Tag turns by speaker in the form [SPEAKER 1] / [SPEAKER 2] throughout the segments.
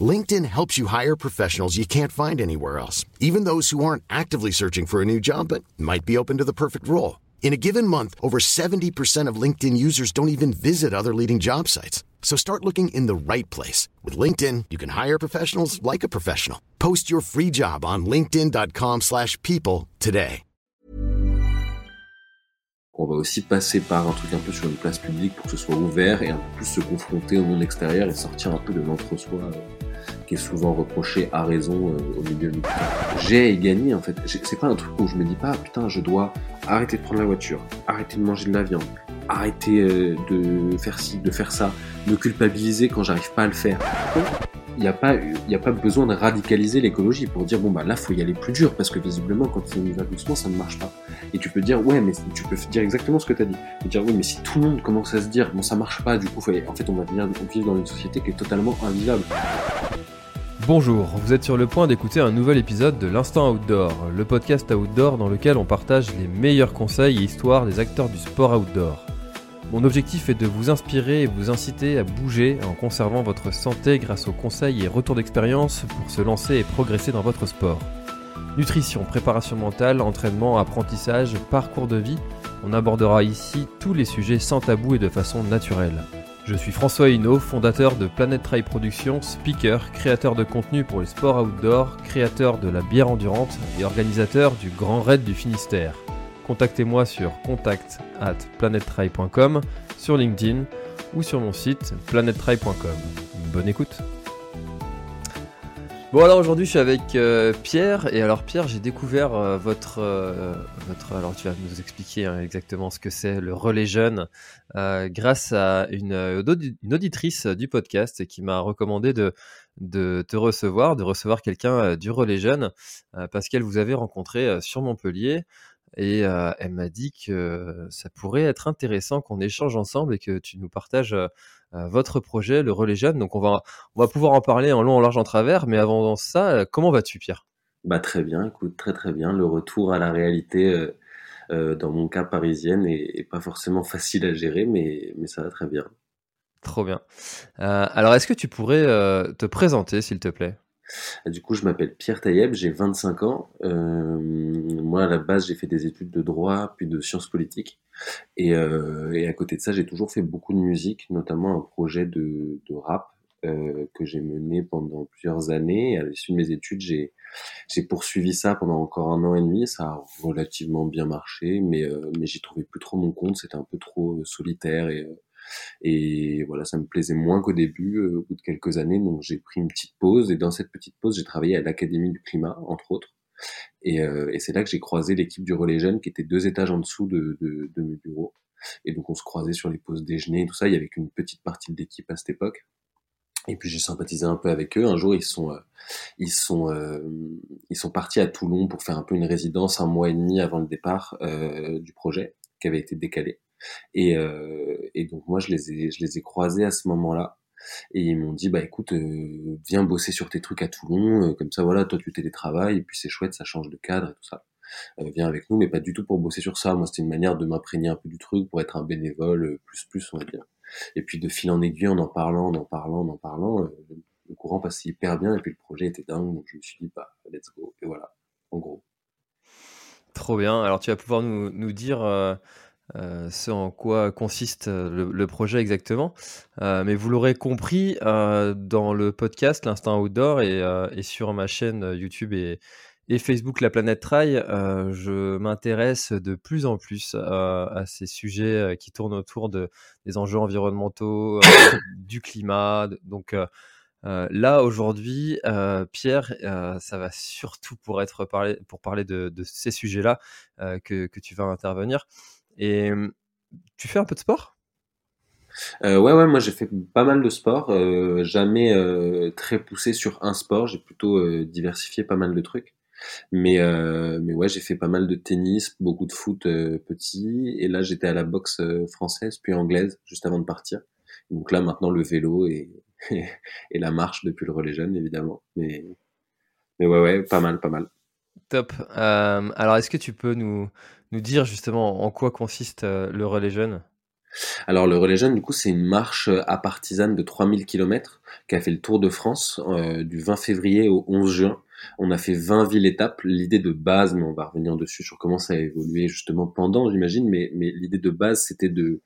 [SPEAKER 1] LinkedIn helps you hire professionals you can't find anywhere else, even those who aren't actively searching for a new job but might be open to the perfect role. In a given month, over 70% of LinkedIn users don't even visit other leading job sites. So start looking in the right place. With LinkedIn, you can hire professionals like a professional. Post your free job on linkedin.com slash people today.
[SPEAKER 2] On va aussi passer par un truc un peu sur une place publique pour que ce soit ouvert et un peu plus se confronter au monde extérieur et sortir un peu de l'entre-soi euh, qui est souvent reproché à raison euh, au milieu du J'ai gagné en fait. C'est pas un truc où je me dis pas putain je dois arrêter de prendre la voiture, arrêter de manger de la viande, arrêter euh, de faire ci, de faire ça, me culpabiliser quand j'arrive pas à le faire il n'y a, pas, besoin de radicaliser l'écologie pour dire bon bah là faut y aller plus dur parce que visiblement quand on y va doucement ça ne marche pas. Et tu peux dire ouais mais tu peux dire exactement ce que tu as dit. Tu dire oui mais si tout le monde commence à se dire bon ça marche pas du coup en fait on va venir vivre dans une société qui est totalement invivable.
[SPEAKER 3] Bonjour, vous êtes sur le point d'écouter un nouvel épisode de l'Instant Outdoor, le podcast outdoor dans lequel on partage les meilleurs conseils et histoires des acteurs du sport outdoor. Mon objectif est de vous inspirer et vous inciter à bouger en conservant votre santé grâce aux conseils et retours d'expérience pour se lancer et progresser dans votre sport. Nutrition, préparation mentale, entraînement, apprentissage, parcours de vie, on abordera ici tous les sujets sans tabou et de façon naturelle. Je suis François Hinault, fondateur de Planet Trail Productions, speaker, créateur de contenu pour les sports outdoor, créateur de la bière endurante et organisateur du Grand Raid du Finistère contactez-moi sur contact at sur LinkedIn ou sur mon site planettry.com. Bonne écoute. Bon alors aujourd'hui je suis avec euh, Pierre. Et alors Pierre j'ai découvert euh, votre euh, votre alors tu vas nous expliquer hein, exactement ce que c'est le relais jeune grâce à une, auditrice du podcast qui m'a recommandé de de te recevoir de recevoir quelqu'un du relais jeune parce qu'elle vous avait rencontré sur Montpellier et elle m'a dit que ça pourrait être intéressant qu'on échange ensemble et que tu nous partages votre projet, le Relais Jeune. Donc on va, on va pouvoir en parler en long, en large, en travers. Mais avant ça, comment vas-tu, Pierre?
[SPEAKER 2] Bah très bien, écoute, très très bien. Le retour à la réalité, dans mon cas parisienne, est, pas forcément facile à gérer, mais, mais ça va très bien.
[SPEAKER 3] Trop bien. alors est-ce que tu pourrais te présenter, s'il te plaît?
[SPEAKER 2] Du coup, je m'appelle Pierre Taïeb, j'ai 25 ans. Euh, moi, à la base, j'ai fait des études de droit, puis de sciences politiques. Et, euh, à côté de ça, j'ai toujours fait beaucoup de musique, notamment un projet de, rap euh, que j'ai mené pendant plusieurs années. à l'issue de mes études, j'ai poursuivi ça pendant encore un an et demi. Ça a relativement bien marché, mais mais j'y trouvais plus trop mon compte. C'était un peu trop solitaire et et voilà, ça me plaisait moins qu'au début, euh, au bout de quelques années. Donc j'ai pris une petite pause et dans cette petite pause, j'ai travaillé à l'Académie du climat, entre autres. Et, euh, et c'est là que j'ai croisé l'équipe du Relais Jeunes qui était deux étages en dessous de, de, de mes bureaux. Et donc on se croisait sur les pauses déjeuner et tout ça. Il y avait qu'une petite partie de l'équipe à cette époque. Et puis j'ai sympathisé un peu avec eux. Un jour, ils sont, euh, ils sont, euh, ils sont partis à Toulon pour faire un peu une résidence un mois et demi avant le départ euh, du projet, qui avait été décalé. Et, euh, et donc moi, je les ai, je les ai croisés à ce moment-là. Et ils m'ont dit, bah écoute, euh, viens bosser sur tes trucs à Toulon, euh, comme ça, voilà, toi tu télétravailles, et puis c'est chouette, ça change de cadre et tout ça. viens avec nous, mais pas du tout pour bosser sur ça. Moi, c'était une manière de m'imprégner un peu du truc, pour être un bénévole, plus plus, on va dire. Et puis de fil en aiguille, en en parlant, en en parlant, en en parlant, le courant passait hyper bien, et puis le projet était dingue, donc je me suis dit, bah, let's go. Et voilà, en gros.
[SPEAKER 3] Trop bien. Alors tu vas pouvoir nous, nous dire euh, ce en quoi consiste euh, le, projet exactement. Euh, mais vous l'aurez compris dans le podcast L'Instant Outdoor et, sur ma chaîne YouTube et, Facebook La Planète Trail, je m'intéresse de plus en plus à ces sujets qui tournent autour de, des enjeux environnementaux, du climat. Donc là aujourd'hui, Pierre, ça va surtout pour être pour parler de, ces sujets-là que, tu vas intervenir. Et tu fais un peu de sport?
[SPEAKER 2] Euh, ouais, ouais, moi j'ai fait pas mal de sport, euh, jamais euh, très poussé sur un sport, j'ai plutôt diversifié pas mal de trucs. Mais, euh, mais ouais, j'ai fait pas mal de tennis, beaucoup de foot euh, petit. Et là, j'étais à la boxe euh, française, puis anglaise, juste avant de partir. Donc là, maintenant, le vélo et, et la marche depuis le relais jeune, évidemment. Mais, mais ouais, ouais, pas mal, pas mal.
[SPEAKER 3] Top. alors, est-ce que tu peux nous, nous dire justement en quoi consiste le relais jeune?
[SPEAKER 2] Alors le relais jeune, du coup, c'est une marche à partisane de 3000 km qui a fait le tour de France du 20 février au 11 juin. On a fait 20 villes étapes. L'idée de base, mais on va revenir dessus sur comment ça a évolué justement pendant, j'imagine, mais, l'idée de base, c'était de,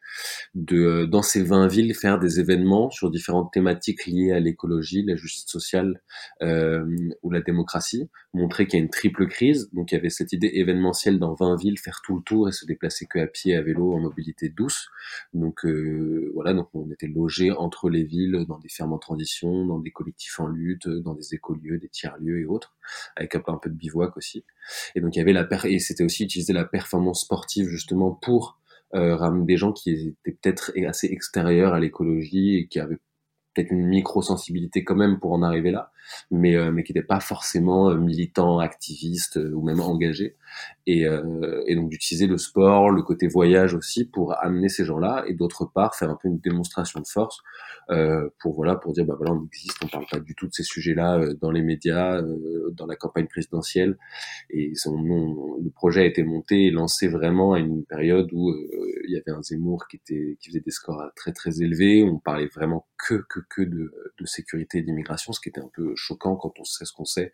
[SPEAKER 2] euh, dans ces 20 villes, faire des événements sur différentes thématiques liées à l'écologie, la justice sociale euh, ou la démocratie, montrer qu'il y a une triple crise. Donc il y avait cette idée événementielle dans 20 villes, faire tout le tour et se déplacer que à pied, à vélo, en mobilité douce. Donc euh, voilà, donc on était logés entre les villes, dans des fermes en transition, dans des collectifs en lutte, dans des écolieux, des tiers-lieux et autres avec un peu, un peu de bivouac aussi. Et donc il y avait la et c'était aussi utiliser la performance sportive justement pour euh, ramener des gens qui étaient peut-être assez extérieurs à l'écologie et qui avaient peut-être une micro-sensibilité quand même pour en arriver là, mais, euh, mais qui n'étaient pas forcément euh, militants, activistes ou même engagés. Et, et donc d'utiliser le sport, le côté voyage aussi pour amener ces gens-là et d'autre part faire un peu une démonstration de force euh, pour voilà pour dire bah voilà on existe, on parle pas du tout de ces sujets-là euh, dans les médias, euh, dans la campagne présidentielle. Et son le projet a été monté et lancé vraiment à une période où il y avait un Zemmour qui était qui faisait des scores très très élevés. On parlait vraiment que que que de, de sécurité et d'immigration, ce qui était un peu choquant quand on sait ce qu'on sait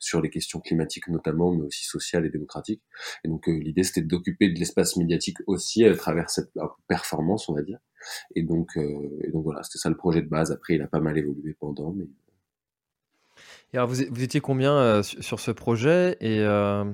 [SPEAKER 2] sur les questions climatiques notamment, mais aussi sociales et démocratiques. Et donc l'idée c'était d'occuper de l'espace médiatique aussi à travers cette performance, on va dire. Et donc, euh, et donc voilà, c'était ça le projet de base. Après, il a pas mal évolué pendant. Mais...
[SPEAKER 3] Et alors, vous, vous étiez combien euh, sur ce projet? Et, euh,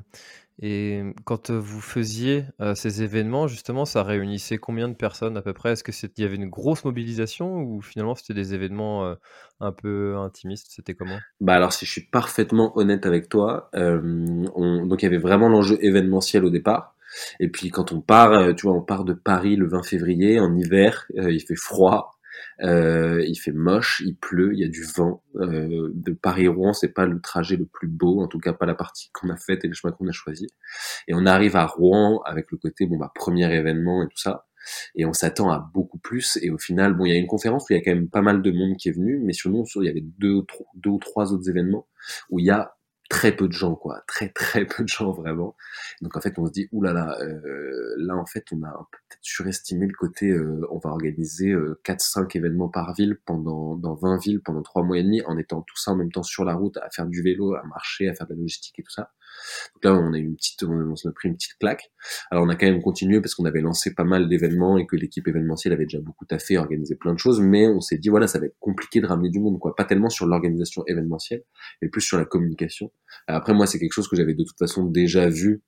[SPEAKER 3] et quand vous faisiez ces événements, justement, ça réunissait combien de personnes à peu près? Est-ce qu'il y avait une grosse mobilisation ou finalement c'était des événements un peu intimistes? C'était comment?
[SPEAKER 2] Bah alors, si je suis parfaitement honnête avec toi, on... donc il y avait vraiment l'enjeu événementiel au départ. Et puis quand on part, tu vois, on part de Paris le 20 février en hiver, il fait froid, euh, il fait moche, il pleut, il y a du vent. Euh, de Paris-Rouen, c'est pas le trajet le plus beau, en tout cas pas la partie qu'on a faite et le chemin qu'on a choisi. Et on arrive à Rouen avec le côté bon bah premier événement et tout ça. Et on s'attend à beaucoup plus. Et au final, bon, il y a une conférence où il y a quand même pas mal de monde qui est venu, mais nous, il y avait deux, deux ou trois autres événements où il y a très peu de gens, quoi, très très peu de gens vraiment. Donc en fait, on se dit, oulala, là là, euh, là en fait, on a peut-être surestimé le côté, euh, on va organiser euh, 4-5 événements par ville pendant dans 20 villes pendant 3 mois et demi, en étant tout ça en même temps sur la route, à faire du vélo, à marcher, à faire de la logistique et tout ça. Donc là, on a une petite, on s'est pris une petite claque. Alors on a quand même continué parce qu'on avait lancé pas mal d'événements et que l'équipe événementielle avait déjà beaucoup taffé, organisé plein de choses, mais on s'est dit voilà, ça va être compliqué de ramener du monde, quoi. Pas tellement sur l'organisation événementielle, mais plus sur la communication. Après, moi, c'est quelque chose que j'avais de toute façon déjà vu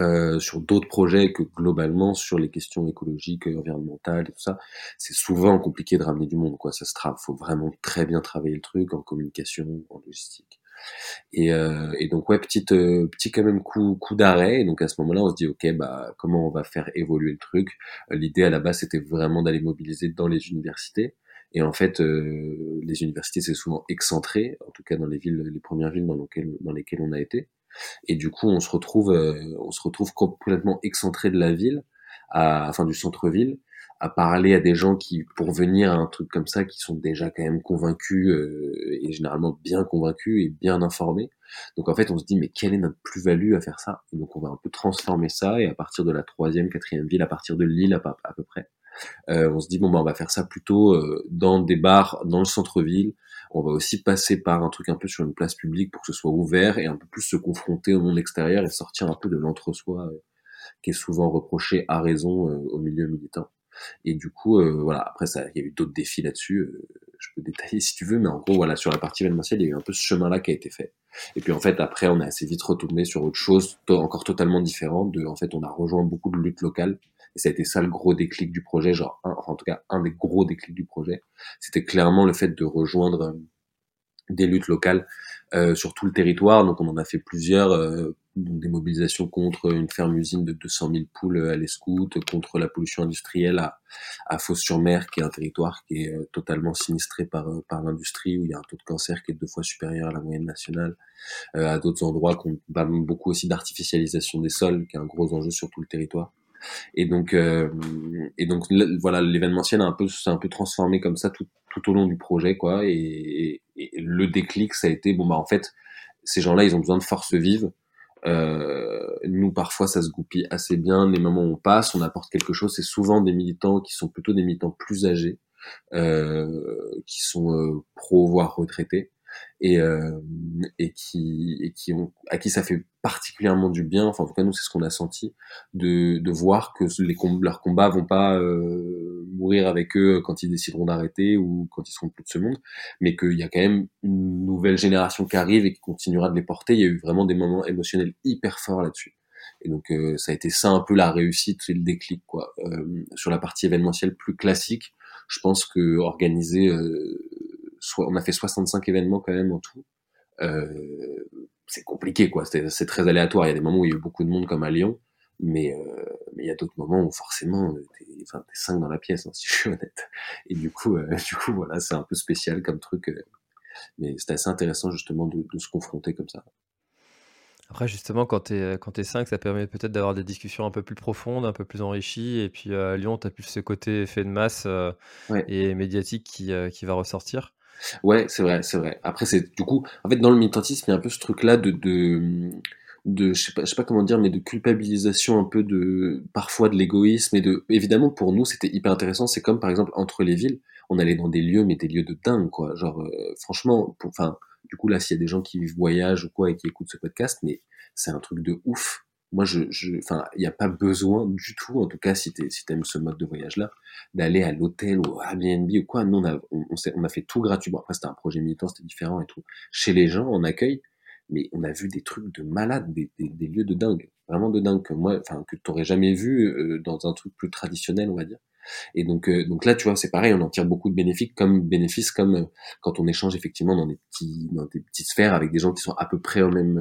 [SPEAKER 2] euh, sur d'autres projets que globalement sur les questions écologiques, environnementales et tout ça, c'est souvent compliqué de ramener du monde. Quoi, ça se travaille, faut vraiment très bien travailler le truc en communication, en logistique. Et, euh, et donc ouais, petite, euh, petit quand même coup, coup d'arrêt. Et donc à ce moment-là, on se dit ok, bah comment on va faire évoluer le truc? L'idée à la base, c'était vraiment d'aller mobiliser dans les universités. Et en fait, euh, les universités, c'est souvent excentré, en tout cas dans les villes, les premières villes dans lesquelles, dans lesquelles on a été. Et du coup, on se retrouve, on se retrouve complètement excentré de la ville, à, enfin du centre-ville, à parler à des gens qui, pour venir à un truc comme ça, qui sont déjà quand même convaincus euh, et généralement bien convaincus et bien informés. Donc en fait, on se dit mais quelle est notre plus-value à faire ça? Donc on va un peu transformer ça et à partir de la troisième, quatrième ville, à partir de Lille à, peu près, euh, on se dit bon bah on va faire ça plutôt euh, dans des bars, dans le centre-ville. On va aussi passer par un truc un peu sur une place publique pour que ce soit ouvert et un peu plus se confronter au monde extérieur et sortir un peu de l'entre-soi qui est souvent reproché à raison au milieu militant. Et du coup, euh, voilà, après ça, il y a eu d'autres défis là-dessus. Euh, je peux détailler si tu veux, mais en gros, voilà, sur la partie événementielle, il y a eu un peu ce chemin-là qui a été fait. Et puis en fait, après, on a assez vite retourné sur autre chose, encore totalement différent. De, en fait, on a rejoint beaucoup de luttes locales. Et ça a été ça le gros déclic du projet, genre, en tout cas, un des gros déclics du projet. C'était clairement le fait de rejoindre euh, des luttes locales euh, sur tout le territoire. Donc on en a fait plusieurs, euh, des mobilisations contre une ferme-usine de 200 000 poules à l'escoute, contre la pollution industrielle à, à Fos-sur-Mer, qui est un territoire qui est totalement sinistré par, par l'industrie, où il y a un taux de cancer qui est deux fois supérieur à la moyenne nationale, à d'autres endroits qu'on parle beaucoup aussi d'artificialisation des sols, qui est un gros enjeu sur tout le territoire. Et donc, euh, et donc voilà, l'événementiel a un peu, s'est un peu transformé comme ça tout, tout au long du projet, quoi. Et, et, le déclic, ça a été bon bah en fait, ces gens-là, ils ont besoin de force vive. Euh, nous, parfois, ça se goupille assez bien. Les moments où on passe, on apporte quelque chose. C'est souvent des militants qui sont plutôt des militants plus âgés, euh, qui sont euh, pro voire retraités, et, euh, et qui et qui ont à qui ça fait particulièrement du bien. Enfin, en tout cas, nous, c'est ce qu'on a senti de, de voir que les leurs combats vont pas euh, mourir avec eux quand ils décideront d'arrêter ou quand ils seront plus de ce monde, mais qu'il y a quand même une nouvelle génération qui arrive et qui continuera de les porter. Il y a eu vraiment des moments émotionnels hyper forts là-dessus. Et donc euh, ça a été ça un peu la réussite et le déclic quoi. Euh, sur la partie événementielle plus classique, je pense que organiser euh, on a fait 65 événements quand même en tout. Euh, c'est compliqué, quoi. C'est très aléatoire. Il y a des moments où il y a eu beaucoup de monde, comme à Lyon, mais, euh, mais il y a d'autres moments où forcément, t'es enfin, cinq dans la pièce, hein, si je suis honnête. Et du coup, euh, du coup, voilà, c'est un peu spécial comme truc. Euh, mais c'est assez intéressant justement de, de, se confronter comme ça.
[SPEAKER 3] Après, justement, quand tu es, quand es 5, ça permet peut-être d'avoir des discussions un peu plus profondes, un peu plus enrichies. Et puis à Lyon, tu as plus ce côté effet de masse ouais. et médiatique qui, qui va ressortir.
[SPEAKER 2] Ouais, c'est vrai, c'est vrai. Après, c'est du coup, en fait, dans le militantisme, il y a un peu ce truc-là de, de, de, je sais pas, sais pas comment dire, mais de culpabilisation un peu de, parfois de l'égoïsme et de, évidemment, pour nous, c'était hyper intéressant. C'est comme, par exemple, entre les villes, on allait dans des lieux, mais des lieux de dingue, quoi. Genre, euh, franchement, enfin, du coup, là, s'il y a des gens qui voyagent ou quoi et qui écoutent ce podcast, mais c'est un truc de ouf moi, je, je, il n'y a pas besoin du tout, en tout cas, si tu si aimes ce mode de voyage-là, d'aller à l'hôtel ou à Airbnb ou quoi. Nous, on a, on, on a fait tout gratuitement. Après, c'était un projet militant, c'était différent et tout. Chez les gens, en accueil, mais on a vu des trucs de malades, des, des, des lieux de dingue, vraiment de dingue que moi, enfin, que t'aurais jamais vu euh, dans un truc plus traditionnel, on va dire. Et donc, euh, donc là, tu vois, c'est pareil, on en tire beaucoup de bénéfices, comme bénéfices, comme euh, quand on échange effectivement dans des petits, dans des petites sphères avec des gens qui sont à peu près au même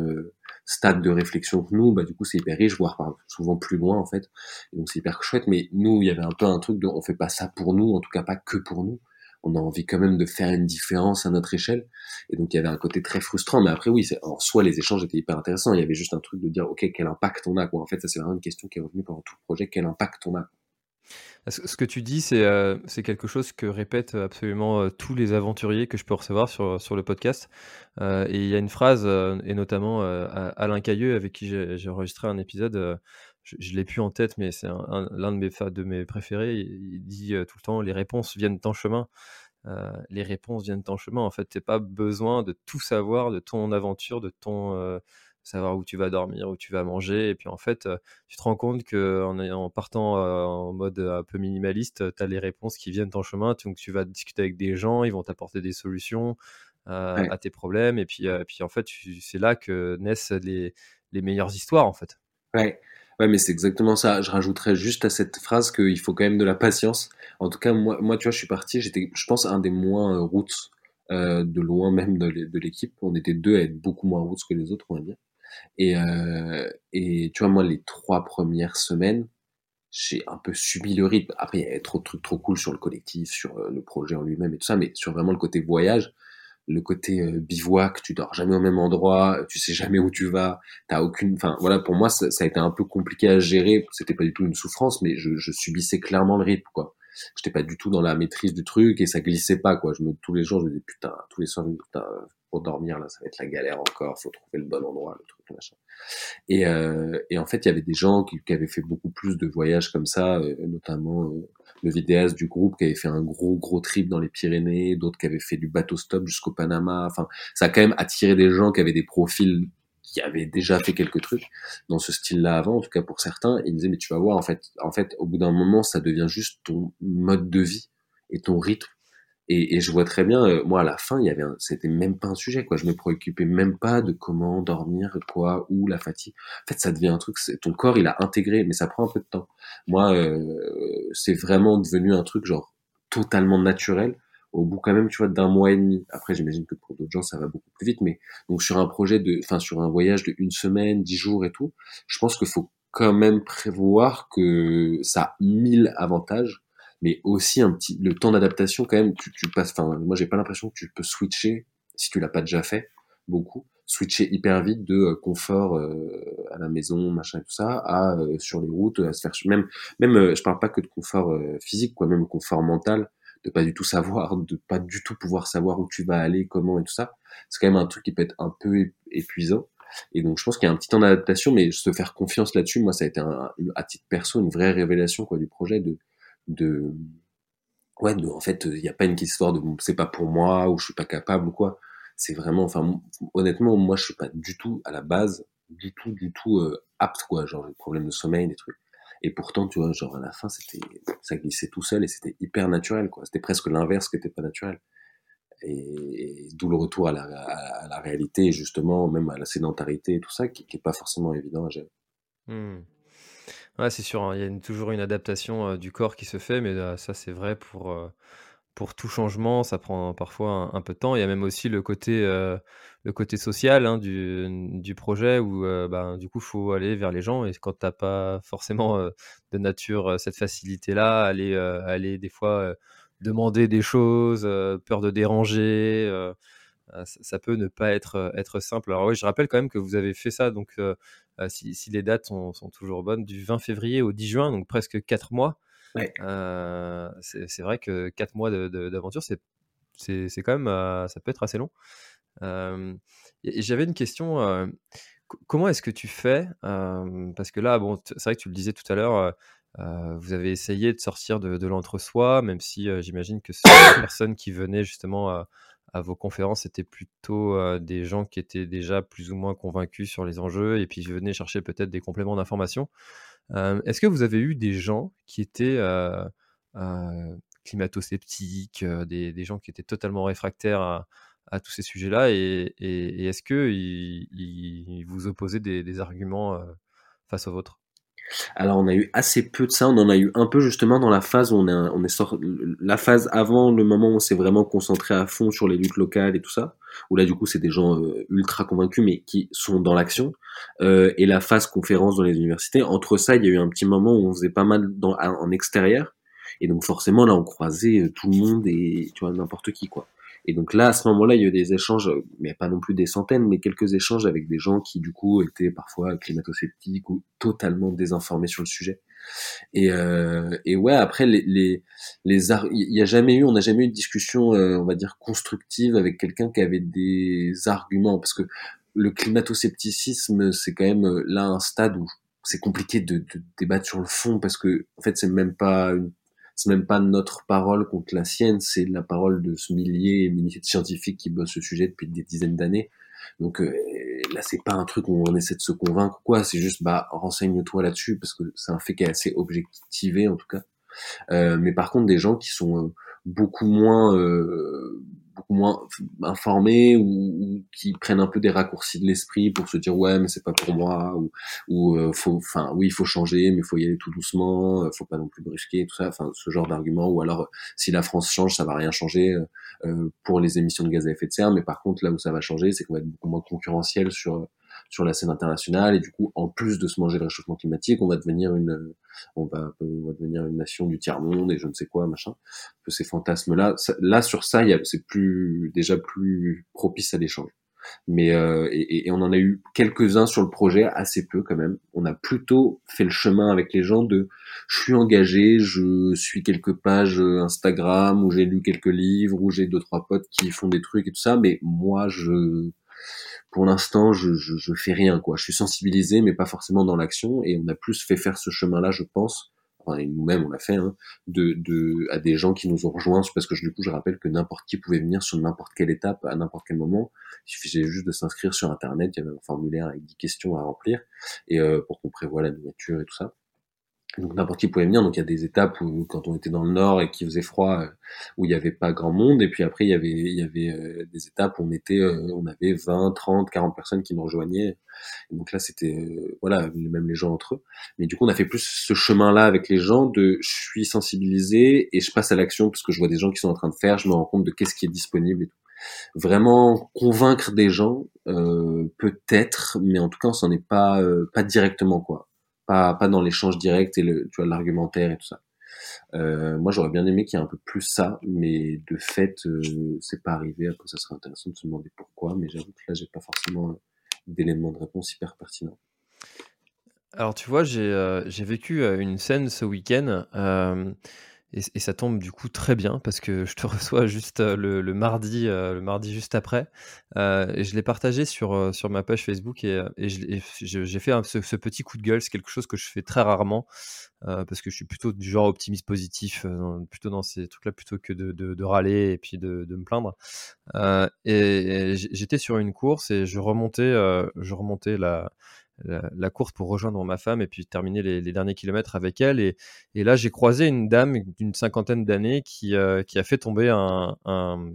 [SPEAKER 2] stade de réflexion que nous, bah du coup c'est hyper riche, voire souvent plus loin en fait. Donc c'est hyper chouette. Mais nous, il y avait un peu un truc de, on fait pas ça pour nous, en tout cas pas que pour nous. On a envie quand même de faire une différence à notre échelle. Et donc il y avait un côté très frustrant. Mais après oui, en soi les échanges étaient hyper intéressants. Il y avait juste un truc de dire, ok, quel impact on a quoi. En fait, ça c'est vraiment une question qui est revenue pendant tout le projet. Quel impact on a
[SPEAKER 3] ce que tu dis, c'est euh, quelque chose que répètent absolument euh, tous les aventuriers que je peux recevoir sur, le podcast. Euh, et il y a une phrase, et notamment Alain Cailleux, avec qui j'ai enregistré un épisode, je, je l'ai plus en tête, mais c'est l'un de mes, de mes préférés. Il, dit tout le temps Les réponses viennent en chemin. les réponses viennent en chemin. En fait, tu n'as pas besoin de tout savoir de ton aventure, de ton savoir où tu vas dormir, où tu vas manger. Et puis en fait, tu te rends compte qu'en en partant en mode un peu minimaliste, tu as les réponses qui viennent en chemin. Donc tu vas discuter avec des gens, ils vont t'apporter des solutions à tes problèmes. Et puis, puis en fait, c'est là que naissent les, les meilleures histoires en fait.
[SPEAKER 2] Ouais. Ouais, mais c'est exactement ça. Je rajouterais juste à cette phrase qu'il faut quand même de la patience. En tout cas, moi, moi tu vois, je suis parti, j'étais, je pense, un des moins routes, de loin même de l'équipe. On était deux à être beaucoup moins routes que les autres, on va dire. Et, euh, et tu vois, moi, les trois premières semaines, j'ai un peu subi le rythme. Après, il y avait trop de trucs trop cool sur le collectif, sur euh, le projet en lui-même et tout ça, mais sur vraiment le côté voyage, le côté euh, bivouac, tu dors jamais au même endroit, tu sais jamais où tu vas, t'as aucune, enfin voilà, pour moi ça, ça, a été un peu compliqué à gérer. C'était pas du tout une souffrance, mais je, je subissais clairement le rythme, quoi. J'étais pas du tout dans la maîtrise du truc et ça glissait pas, quoi. Je me tous les jours, je me disais putain, tous les soirs, putain, pour dormir là, ça va être la galère encore, faut trouver le bon endroit, le truc machin. Et, euh, et en fait, il y avait des gens qui, qui, avaient fait beaucoup plus de voyages comme ça, euh, notamment euh, le vidéaste du groupe qui avait fait un gros gros trip dans les Pyrénées, d'autres qui avaient fait du bateau stop jusqu'au Panama. Enfin, ça a quand même attiré des gens qui avaient des profils qui avaient déjà fait quelques trucs dans ce style-là avant, en tout cas pour certains. Ils me disaient mais tu vas voir, en fait, en fait, au bout d'un moment, ça devient juste ton mode de vie et ton rythme et, et, je vois très bien, euh, moi à la fin, il y avait, c'était même pas un sujet, quoi. Je me préoccupais même pas de comment dormir, quoi, ou la fatigue. En fait, ça devient un truc, ton corps, il a intégré, mais ça prend un peu de temps. Moi, euh, c'est vraiment devenu un truc genre totalement naturel, au bout quand même, tu vois, d'un mois et demi. Après, j'imagine que pour d'autres gens, ça va beaucoup plus vite, mais donc sur un projet de, enfin sur un voyage de une semaine, dix jours et tout, je pense qu'il faut quand même prévoir que ça a mille avantages, mais aussi un petit le temps d'adaptation quand même. Tu, tu passes, enfin moi j'ai pas l'impression que tu peux switcher si tu l'as pas déjà fait beaucoup switcher hyper vite de euh, confort euh, à la maison, machin et tout ça, à euh, sur les routes, à se faire même même je parle pas que de confort physique quoi, même confort mental, de pas du tout savoir, de pas du tout pouvoir savoir où tu vas aller, comment et tout ça. C'est quand même un truc qui peut être un peu épuisant. Et donc je pense qu'il y a un petit temps d'adaptation, mais se faire confiance là-dessus, moi ça a été un, à titre perso une vraie révélation quoi du projet de de ouais de, en fait il n'y a pas une histoire de c'est pas pour moi ou je suis pas capable ou quoi c'est vraiment, enfin, honnêtement, moi, je suis pas du tout à la base, du tout, du tout euh, apte, quoi. Genre, les problèmes de sommeil, des trucs. Et pourtant, tu vois, genre à la fin, c'était, ça glissait tout seul et c'était hyper naturel, quoi. C'était presque l'inverse qui était pas naturel. Et, d'où le retour à la, à, la, réalité, justement, même à la sédentarité et tout ça, qui, qui est pas forcément évident à gérer.
[SPEAKER 3] Mmh. Ouais, c'est sûr, hein, il y a toujours une adaptation du corps qui se fait, mais ça, c'est vrai pour tout changement, ça prend parfois un, peu de temps. Il y a même aussi le côté, social hein, du, projet où ben, du coup, il faut aller vers les gens. Et quand tu n'as pas forcément de nature cette facilité-là, aller des fois demander des choses, peur de déranger, ça, peut ne pas être, être simple. Alors oui, je rappelle quand même que vous avez fait ça, donc si, si, les dates sont, sont, toujours bonnes, du 20 février au 10 juin, donc presque 4 mois.
[SPEAKER 2] Ouais.
[SPEAKER 3] Euh, c'est vrai que 4 mois d'aventure, c'est c'est quand même, euh, ça peut être assez long. Euh, j'avais une question. comment est-ce que tu fais Parce que là, bon, c'est vrai que tu le disais tout à l'heure. vous avez essayé de sortir de, l'entre-soi, même si j'imagine que les personnes qui venaient justement à, vos conférences étaient plutôt des gens qui étaient déjà plus ou moins convaincus sur les enjeux et puis venaient chercher peut-être des compléments d'information. Euh, est-ce que vous avez eu des gens qui étaient euh, euh, climato-sceptiques, des, gens qui étaient totalement réfractaires à, tous ces sujets-là et, est-ce qu'ils vous opposaient des, arguments face aux vôtres?
[SPEAKER 2] Alors on a eu assez peu de ça, on en a eu un peu justement dans la phase où on est, sorti, la phase avant le moment où on s'est vraiment concentré à fond sur les luttes locales et tout ça, où là du coup c'est des gens euh, ultra convaincus mais qui sont dans l'action, euh, et la phase conférence dans les universités. Entre ça, il y a eu un petit moment où on faisait pas mal en extérieur, et donc forcément là on croisait euh, tout le monde et tu vois n'importe qui quoi. Et donc là, à ce moment-là, il y a eu des échanges, mais pas non plus des centaines, mais quelques échanges avec des gens qui, du coup, étaient parfois climato-sceptiques ou totalement désinformés sur le sujet. Et, euh, et ouais, après, les, les, les il y a jamais eu, on n'a jamais eu de discussion, euh, on va dire, constructive avec quelqu'un qui avait des arguments, parce que le climato-scepticisme, c'est quand même euh, là un stade où c'est compliqué de, de, débattre sur le fond, parce que, en fait, c'est même pas une c'est même pas notre parole contre la sienne, c'est la parole de ce millier et milliers de scientifiques qui bossent ce sujet depuis des dizaines d'années. Donc euh, là, c'est pas un truc où on essaie de se convaincre quoi, c'est juste bah renseigne-toi là-dessus parce que c'est un fait qui est assez objectivé en tout cas. Euh, mais par contre, des gens qui sont euh, beaucoup moins euh, moins informés ou, qui prennent un peu des raccourcis de l'esprit pour se dire ouais mais c'est pas pour moi ou euh, faut enfin oui il faut changer mais faut y aller tout doucement euh, faut pas non plus brusquer tout ça enfin ce genre d'argument. Ou alors si la France change ça va rien changer euh, pour les émissions de gaz à effet de serre. Mais par contre là où ça va changer c'est qu'on va être beaucoup moins concurrentiel sur sur la scène internationale. Et du coup en plus de se manger le réchauffement climatique on va devenir une on va, on va devenir une nation du tiers monde et je ne sais quoi machin. Que ces fantasmes là là sur ça c'est plus déjà plus propice à l'échange. Mais euh, et, et, on en a eu quelques-uns sur le projet assez peu quand même. On a plutôt fait le chemin avec les gens de je suis engagé je suis quelques pages Instagram où j'ai lu quelques livres où j'ai deux trois potes qui font des trucs et tout ça. Mais moi je pour l'instant, je, je, fais rien, quoi. Je suis sensibilisé, mais pas forcément dans l'action. Et on a plus fait faire ce chemin-là, je pense. Enfin, et nous-mêmes, on l'a fait, hein, de, de, à des gens qui nous ont rejoints, parce que du coup, je rappelle que n'importe qui pouvait venir sur n'importe quelle étape, à n'importe quel moment. Il suffisait juste de s'inscrire sur Internet. Il y avait un formulaire avec 10 questions à remplir, et euh, pour qu'on prévoie la nourriture et tout ça. Donc n'importe qui pouvait venir. Donc il y a des étapes où quand on était dans le nord et qu'il faisait froid, euh, où il n'y avait pas grand monde. Et puis après il y avait il y avait euh, des étapes où on était euh, on avait 20, 30, 40 personnes qui nous rejoignaient. donc là c'était voilà même les gens entre eux. Mais du coup on a fait plus ce chemin-là avec les gens de je suis sensibilisé et je passe à l'action parce que je vois des gens qui sont en train de faire, je me rends compte de qu'est-ce qui est disponible et tout. Vraiment convaincre des gens, peut-être, mais en tout cas, on s'en est pas pas directement quoi pas, dans l'échange direct et le, tu l'argumentaire et tout ça. Euh, moi, j'aurais bien aimé qu'il y ait un peu plus ça, mais de fait, euh, c'est pas arrivé. Après, ça serait intéressant de se demander pourquoi, mais j'avoue que là, j'ai pas forcément d'éléments de réponse hyper pertinents.
[SPEAKER 3] Alors, tu vois, j'ai euh, vécu une scène ce week-end. Et, ça tombe du coup très bien parce que je te reçois juste euh, le, mardi, euh, le mardi juste après. Euh, et je l'ai partagé sur, sur ma page Facebook et, j'ai fait ce, petit coup de gueule. C'est quelque chose que je fais très rarement parce que je suis plutôt du genre optimiste positif, plutôt dans ces trucs-là plutôt que de, de, râler et puis de, de me plaindre. et j'étais sur une course et je remontais, je remontais la la, course pour rejoindre ma femme et puis terminer les, derniers kilomètres avec elle. Et, là, j'ai croisé une dame d'une cinquantaine d'années qui, euh, qui a fait tomber un,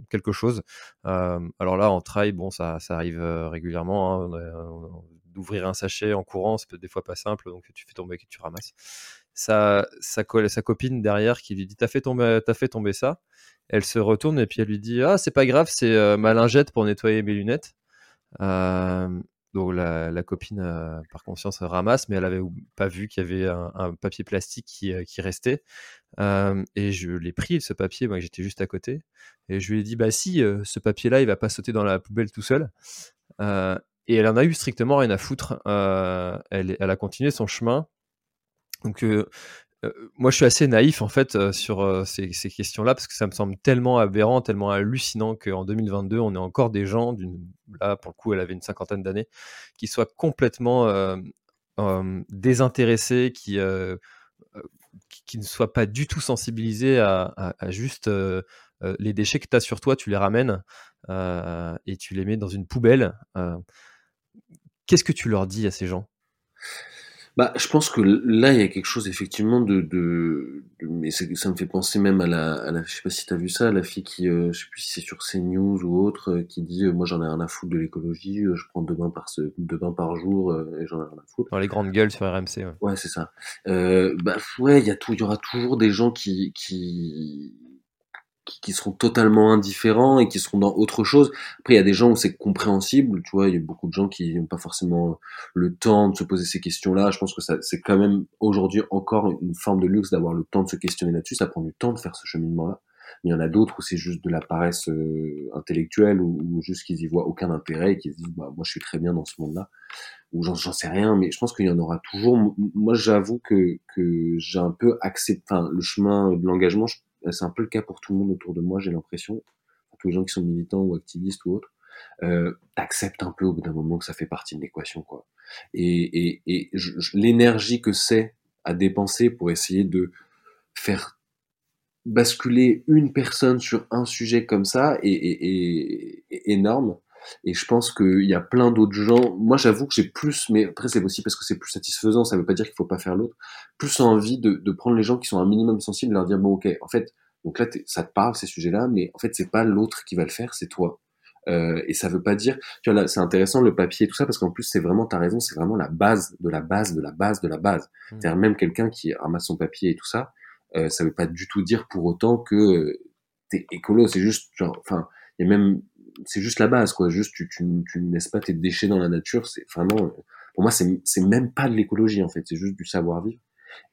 [SPEAKER 3] quelque chose. Euh, alors là, en trail, bon, ça, ça arrive euh, régulièrement. Hein, d'ouvrir un sachet en courant, c'est des fois pas simple, donc tu fais tomber et tu ramasses. Sa, sa, sa copine derrière qui lui dit T'as fait, tomber, as fait tomber ça Elle se retourne et puis elle lui dit Ah, c'est pas grave, c'est ma lingette pour nettoyer mes lunettes. La, copine, euh, par conscience, ramasse, mais elle avait pas vu qu'il y avait un, papier plastique qui, euh, restait. Euh, et je l'ai pris, ce papier, moi j'étais juste à côté. Et je lui ai dit, bah si, ce papier-là, il va pas sauter dans la poubelle tout seul. et elle en a eu strictement rien à foutre. Elle, elle, a continué son chemin. Donc moi, je suis assez naïf en fait euh, sur euh, ces, questions-là parce que ça me semble tellement aberrant, tellement hallucinant qu'en 2022, on ait encore des gens, là pour le coup, elle avait une cinquantaine d'années, qui soient complètement désintéressés, qui, qui, ne soient pas du tout sensibilisés à, juste les déchets que tu as sur toi, tu les ramènes et tu les mets dans une poubelle. Qu'est-ce que tu leur dis à ces gens?
[SPEAKER 2] Bah, je pense que là, il y a quelque chose effectivement de, de, mais ça me fait penser même à la, à la, je sais pas si t'as vu ça, la fille qui, euh, je sais plus si c'est sur CNews ou autre, euh, qui dit, euh, moi j'en ai rien à foutre de l'écologie, je prends deux bains par deux bains par jour et j'en ai rien à foutre.
[SPEAKER 3] Dans les grandes gueules sur RMC.
[SPEAKER 2] Ouais, ouais c'est ça. bah ouais, il y a tout, il y aura toujours des gens qui, qui qui, seront totalement indifférents et qui seront dans autre chose. Après, il y a des gens où c'est compréhensible, tu vois, il y a beaucoup de gens qui n'ont pas forcément le temps de se poser ces questions-là. Je pense que c'est quand même aujourd'hui encore une forme de luxe d'avoir le temps de se questionner là-dessus. Ça prend du temps de faire ce cheminement-là. Il y en a d'autres où c'est juste de la paresse euh, intellectuelle ou, juste qu'ils y voient aucun intérêt et qu'ils se disent, bah, moi, je suis très bien dans ce monde-là. Ou j'en, sais rien, mais je pense qu'il y en aura toujours. Moi, j'avoue que, que j'ai un peu accepté, enfin, le chemin de l'engagement, c'est un peu le cas pour tout le monde autour de moi, j'ai l'impression. Tous les gens qui sont militants ou activistes ou autres, euh, t'acceptes un peu au bout d'un moment que ça fait partie de l'équation, quoi. Et, l'énergie que c'est à dépenser pour essayer de faire basculer une personne sur un sujet comme ça est énorme. Et je pense qu'il y a plein d'autres gens. Moi, j'avoue que j'ai plus, mais après c'est aussi parce que c'est plus satisfaisant. Ça veut pas dire qu'il faut pas faire l'autre. Plus envie de, de, prendre les gens qui sont un minimum sensibles, et leur dire bon, ok, en fait, donc là, ça te parle ces sujets-là, mais en fait, c'est pas l'autre qui va le faire, c'est toi. Euh, et ça veut pas dire, tu vois là, c'est intéressant le papier et tout ça parce qu'en plus c'est vraiment, t'as raison, c'est vraiment la base de la base de la base de la base. Mmh. C'est-à-dire même quelqu'un qui ramasse son papier et tout ça, euh, ça veut pas du tout dire pour autant que t'es écolo. C'est juste genre, enfin, il y a même c'est juste la base, quoi. Juste, tu, tu, tu ne laisses pas tes déchets dans la nature. C'est vraiment, pour moi, c'est, même pas de l'écologie, en fait. C'est juste du savoir-vivre.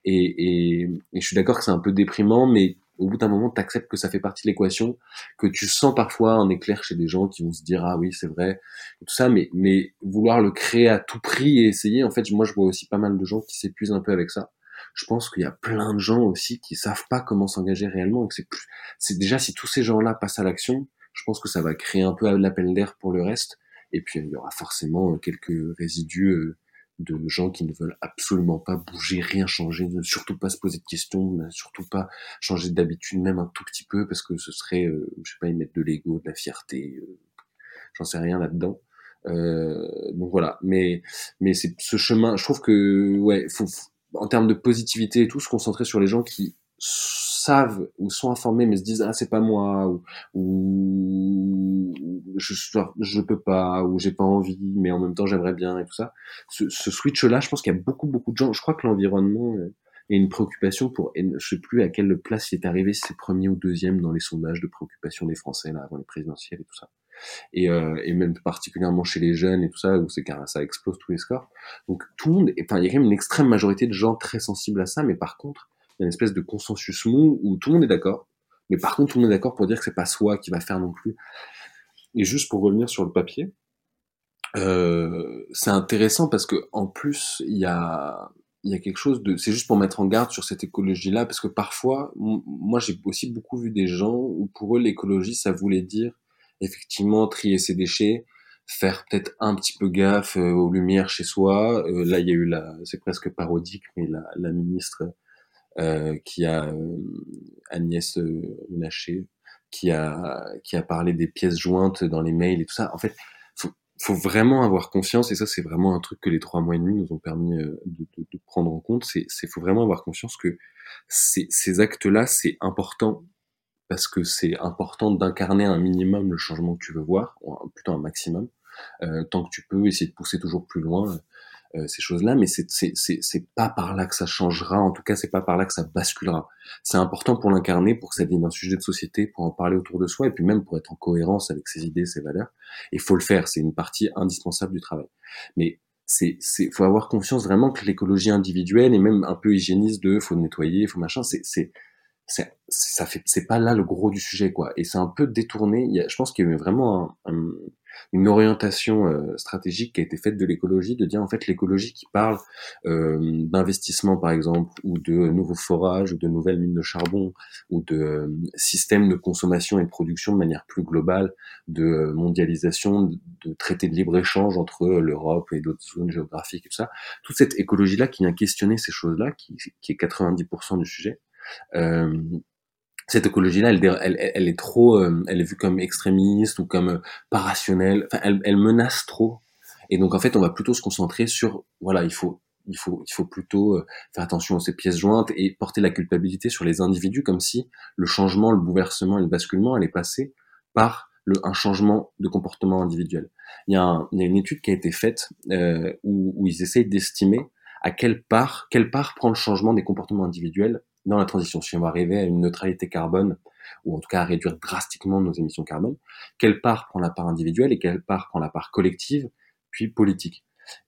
[SPEAKER 2] Et, et, et, je suis d'accord que c'est un peu déprimant, mais au bout d'un moment, tu acceptes que ça fait partie de l'équation, que tu sens parfois un éclair chez des gens qui vont se dire ah oui c'est vrai tout ça, mais mais vouloir le créer à tout prix et essayer, en fait, moi je vois aussi pas mal de gens qui s'épuisent un peu avec ça. Je pense qu'il y a plein de gens aussi qui savent pas comment s'engager réellement. C'est déjà si tous ces gens-là passent à l'action, je pense que ça va créer un peu l'appel d'air pour le reste. Et puis il y aura forcément quelques résidus euh, de gens qui ne veulent absolument pas bouger, rien changer, ne surtout pas se poser de questions, surtout pas changer d'habitude même un tout petit peu parce que ce serait, euh, je sais pas, y mettre de l'ego, de la fierté, euh, j'en sais rien là-dedans. Euh, donc voilà, mais mais c'est ce chemin. Je trouve que ouais, faut, en termes de positivité et tout, se concentrer sur les gens qui savent ou sont informés mais se disent ah c'est pas moi ou, ou je je peux pas ou j'ai pas envie mais en même temps j'aimerais bien et tout ça. Ce, ce switch là je pense qu'il y a beaucoup beaucoup de gens je crois que l'environnement est une préoccupation pour je sais plus à quelle place il est arrivé si c'est premier ou deuxième dans les sondages de préoccupation des Français là avant les présidentielles et tout ça. Et, euh, et même particulièrement chez les jeunes et tout ça où c'est ça explose tous les scores. Donc tout le monde enfin il y a quand même une extrême majorité de gens très sensibles à ça mais par contre il y a une espèce de consensus mou où tout le monde est d'accord, mais par contre tout le monde est d'accord pour dire que c'est pas soi qui va faire non plus. Et juste pour revenir sur le papier, euh, c'est intéressant parce que en plus il y a il y a quelque chose de c'est juste pour mettre en garde sur cette écologie là parce que parfois moi j'ai aussi beaucoup vu des gens où pour eux l'écologie ça voulait dire effectivement trier ses déchets faire peut-être un petit peu gaffe euh, aux lumières chez soi euh, là il y a eu la c'est presque parodique mais la, la ministre qui a euh, Agnès euh, qui a qui a parlé des pièces jointes dans les mails et tout ça. En fait, faut, faut vraiment avoir confiance et ça c'est vraiment un truc que les trois mois et demi nous ont permis de, de, de prendre en compte. C'est c'est faut vraiment avoir confiance que ces, ces actes-là c'est important parce que c'est important d'incarner un minimum le changement que tu veux voir, ou plutôt un maximum, euh, tant que tu peux essayer de pousser toujours plus loin. Euh, ces choses-là, mais c'est c'est pas par là que ça changera. En tout cas, c'est pas par là que ça basculera. C'est important pour l'incarner, pour que ça devienne un sujet de société, pour en parler autour de soi, et puis même pour être en cohérence avec ses idées, ses valeurs. Il faut le faire. C'est une partie indispensable du travail. Mais c'est c'est faut avoir confiance vraiment que l'écologie individuelle et même un peu hygiéniste de faut nettoyer, faut machin. C'est c'est c'est ça fait c'est pas là le gros du sujet quoi et c'est un peu détourné il y a, je pense qu'il y a vraiment un, un, une orientation euh, stratégique qui a été faite de l'écologie, de dire en fait l'écologie qui parle euh, d'investissement par exemple, ou de nouveaux forages, ou de nouvelles mines de charbon, ou de euh, systèmes de consommation et de production de manière plus globale, de mondialisation, de, de traités de libre-échange entre l'Europe et d'autres zones géographiques et tout ça. Toute cette écologie-là qui vient questionner ces choses-là, qui, qui est 90% du sujet, euh, cette écologie-là, elle, est trop, euh, elle est vue comme extrémiste ou comme euh, pas rationnelle. Enfin, elle, menace trop. Et donc, en fait, on va plutôt se concentrer sur, voilà, il faut, il faut, il faut plutôt euh, faire attention à ces pièces jointes et porter la culpabilité sur les individus, comme si le changement, le bouleversement et le basculement allait passer par le, un changement de comportement individuel. Il y a, une étude qui a été faite où, où ils essayent d'estimer à quelle part, quelle part prend le changement des comportements individuels dans la transition, si on va arriver à une neutralité carbone, ou en tout cas à réduire drastiquement nos émissions carbone, quelle part prend la part individuelle et quelle part prend la part collective, puis politique.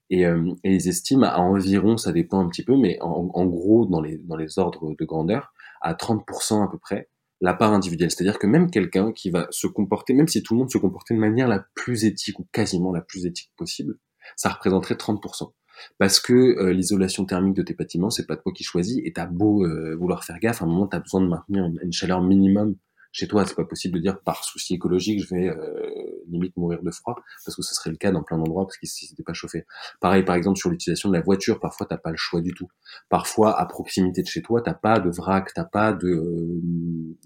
[SPEAKER 2] Et, euh, et ils estiment à environ, ça dépend un petit peu, mais en, en gros, dans les, dans les ordres de grandeur, à 30% à peu près, la part individuelle. C'est-à-dire que même quelqu'un qui va se comporter, même si tout le monde se comportait de manière la plus éthique ou quasiment la plus éthique possible, ça représenterait 30% parce que euh, l'isolation thermique de tes bâtiments, c'est pas toi qui choisis, et t'as beau euh, vouloir faire gaffe, à un moment t'as besoin de maintenir une, chaleur minimum chez toi. C'est pas possible de dire par souci écologique, je vais euh, limite mourir de froid, parce que ce serait le cas dans plein d'endroits parce qu'ils n'étaient pas chauffés. Pareil, par exemple sur l'utilisation de la voiture, parfois t'as pas le choix du tout. Parfois, à proximité de chez toi, t'as pas de vrac, t'as pas de,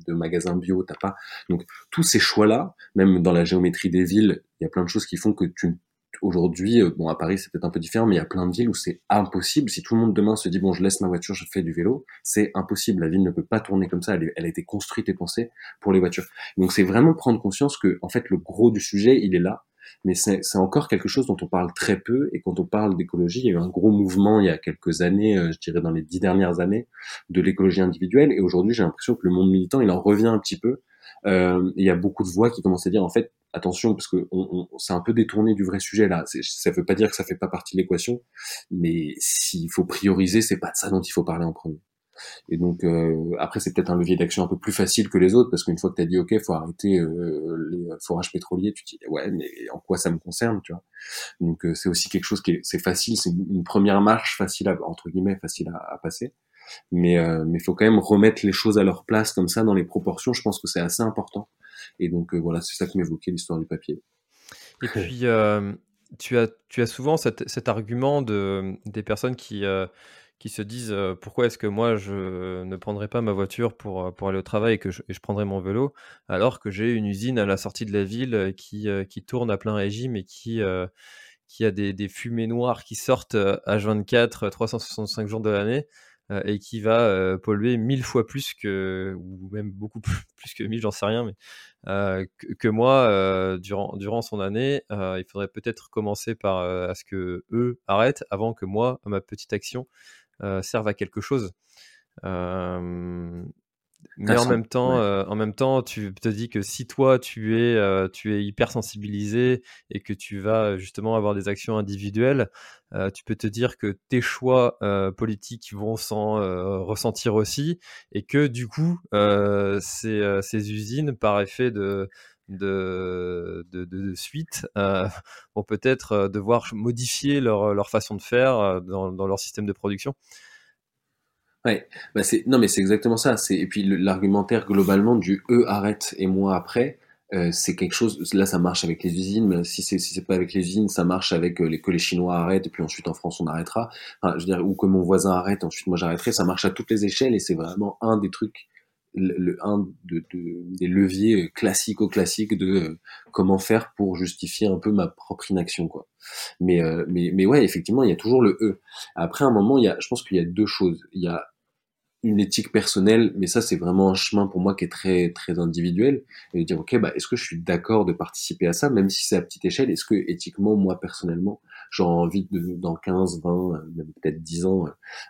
[SPEAKER 2] de magasin bio, t'as pas. Donc tous ces choix-là, même dans la géométrie des villes, il y a plein de choses qui font que tu aujourd'hui, euh, bon à Paris c'est peut-être un peu différent, mais il y a plein de villes où c'est impossible. Si tout le monde demain se dit bon je laisse ma voiture, je fais du vélo, c'est impossible. La ville ne peut pas tourner comme ça. Elle, a été construite et pensée pour les voitures. Donc c'est vraiment prendre conscience que en fait le gros du sujet il est là, mais c'est encore quelque chose dont on parle très peu. Et quand on parle d'écologie, il y a eu un gros mouvement il y a quelques années, euh, je dirais dans les dix dernières années, de l'écologie individuelle. Et aujourd'hui j'ai l'impression que le monde militant il en revient un petit peu. Euh, il y a beaucoup de voix qui commencent à dire en fait attention parce que on, on, c'est un peu détourné du vrai sujet là. Ça veut pas dire que ça fait pas partie de l'équation, mais s'il faut prioriser, c'est pas de ça dont il faut parler en premier. Et donc euh, après c'est peut-être un levier d'action un peu plus facile que les autres parce qu'une fois que tu as dit ok faut arrêter euh, les forages pétroliers, tu te dis ouais mais en quoi ça me concerne tu vois. Donc euh, c'est aussi quelque chose qui est c'est facile, c'est une première marche facile à, entre guillemets facile à, à passer. Mais euh, mais faut quand même remettre les choses à leur place comme ça dans les proportions. Je pense que c'est assez important et donc euh, voilà, c'est ça que m'évoquait l'histoire du papier.
[SPEAKER 3] Et puis, euh, tu, as, tu as souvent cet, argument de, des personnes qui, euh, qui se disent pourquoi est-ce que moi je ne prendrais pas ma voiture pour, pour aller au travail et que je, et prendrais mon vélo alors que j'ai une usine à la sortie de la ville qui, qui tourne à plein régime et qui, qui a des fumées noires qui sortent H24, 365 jours de l'année, et qui va polluer mille fois plus que, ou même beaucoup plus, que mille, j'en sais rien, mais que, que, moi durant, durant son année. il faudrait peut-être commencer par à ce que eux arrêtent avant que moi, ma petite action, serve à quelque chose. Mais en même temps, euh, en même temps, tu te dis que si toi tu es, euh, tu es hyper sensibilisé et que tu vas justement avoir des actions individuelles, euh, tu peux te dire que tes choix politiques vont s'en ressentir aussi et que du coup, ces, ces, usines, par effet de de, de, de, suite vont peut-être devoir modifier leur, leur, façon de faire dans, dans leur système de production.
[SPEAKER 2] Ouais, bah c'est non mais c'est exactement ça. C'est et puis l'argumentaire globalement du eux arrête et moi après, euh, c'est quelque chose. Là, ça marche avec les usines. Mais si c'est si c'est pas avec les usines, ça marche avec euh, les que les Chinois arrêtent et puis ensuite en France on arrêtera. Enfin, je veux dire ou que mon voisin arrête, ensuite moi j'arrêterai. Ça marche à toutes les échelles et c'est vraiment un des trucs, le, un de, de, des leviers euh, classico-classiques de euh, comment faire pour justifier un peu ma propre inaction quoi. Mais mais mais ouais, effectivement, il y a toujours le eux. Après un moment, il y a, je pense qu'il y a deux choses. Il y a une éthique personnelle, mais ça c'est vraiment un chemin pour moi qui est très très individuel, et de dire ok bah est-ce que je suis d'accord de participer à ça, même si c'est à petite échelle, est-ce que éthiquement moi personnellement j'aurais envie de dans 15, 20, même peut-être 10 ans,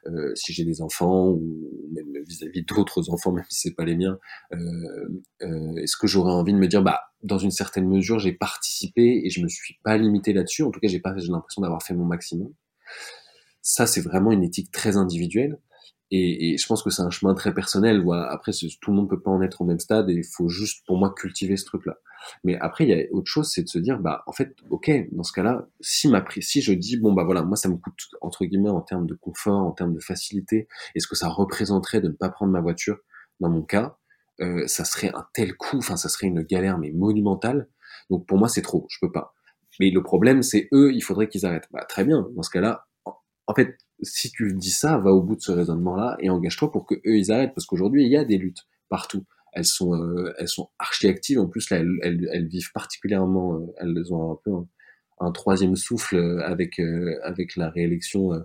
[SPEAKER 2] euh, si j'ai des enfants ou même vis-à-vis d'autres enfants, même si c'est pas les miens, euh, euh, est-ce que j'aurais envie de me dire bah dans une certaine mesure j'ai participé et je me suis pas limité là-dessus, en tout cas j'ai pas j'ai l'impression d'avoir fait mon maximum. Ça c'est vraiment une éthique très individuelle. Et, et, je pense que c'est un chemin très personnel. Voilà. Après, tout le monde peut pas en être au même stade et il faut juste, pour moi, cultiver ce truc-là. Mais après, il y a autre chose, c'est de se dire, bah, en fait, ok, dans ce cas-là, si ma si je dis, bon, bah voilà, moi, ça me coûte entre guillemets en termes de confort, en termes de facilité, est-ce que ça représenterait de ne pas prendre ma voiture Dans mon cas, euh, ça serait un tel coût, enfin, ça serait une galère mais monumentale. Donc pour moi, c'est trop, je peux pas. Mais le problème, c'est eux, il faudrait qu'ils arrêtent. Bah, très bien. Dans ce cas-là, en fait, si tu dis ça, va au bout de ce raisonnement-là et engage-toi pour que eux ils arrêtent parce qu'aujourd'hui il y a des luttes partout. Elles sont euh, elles sont archi actives en plus là elles, elles, vivent particulièrement euh, elles ont un peu un, troisième souffle euh, avec avec la réélection euh,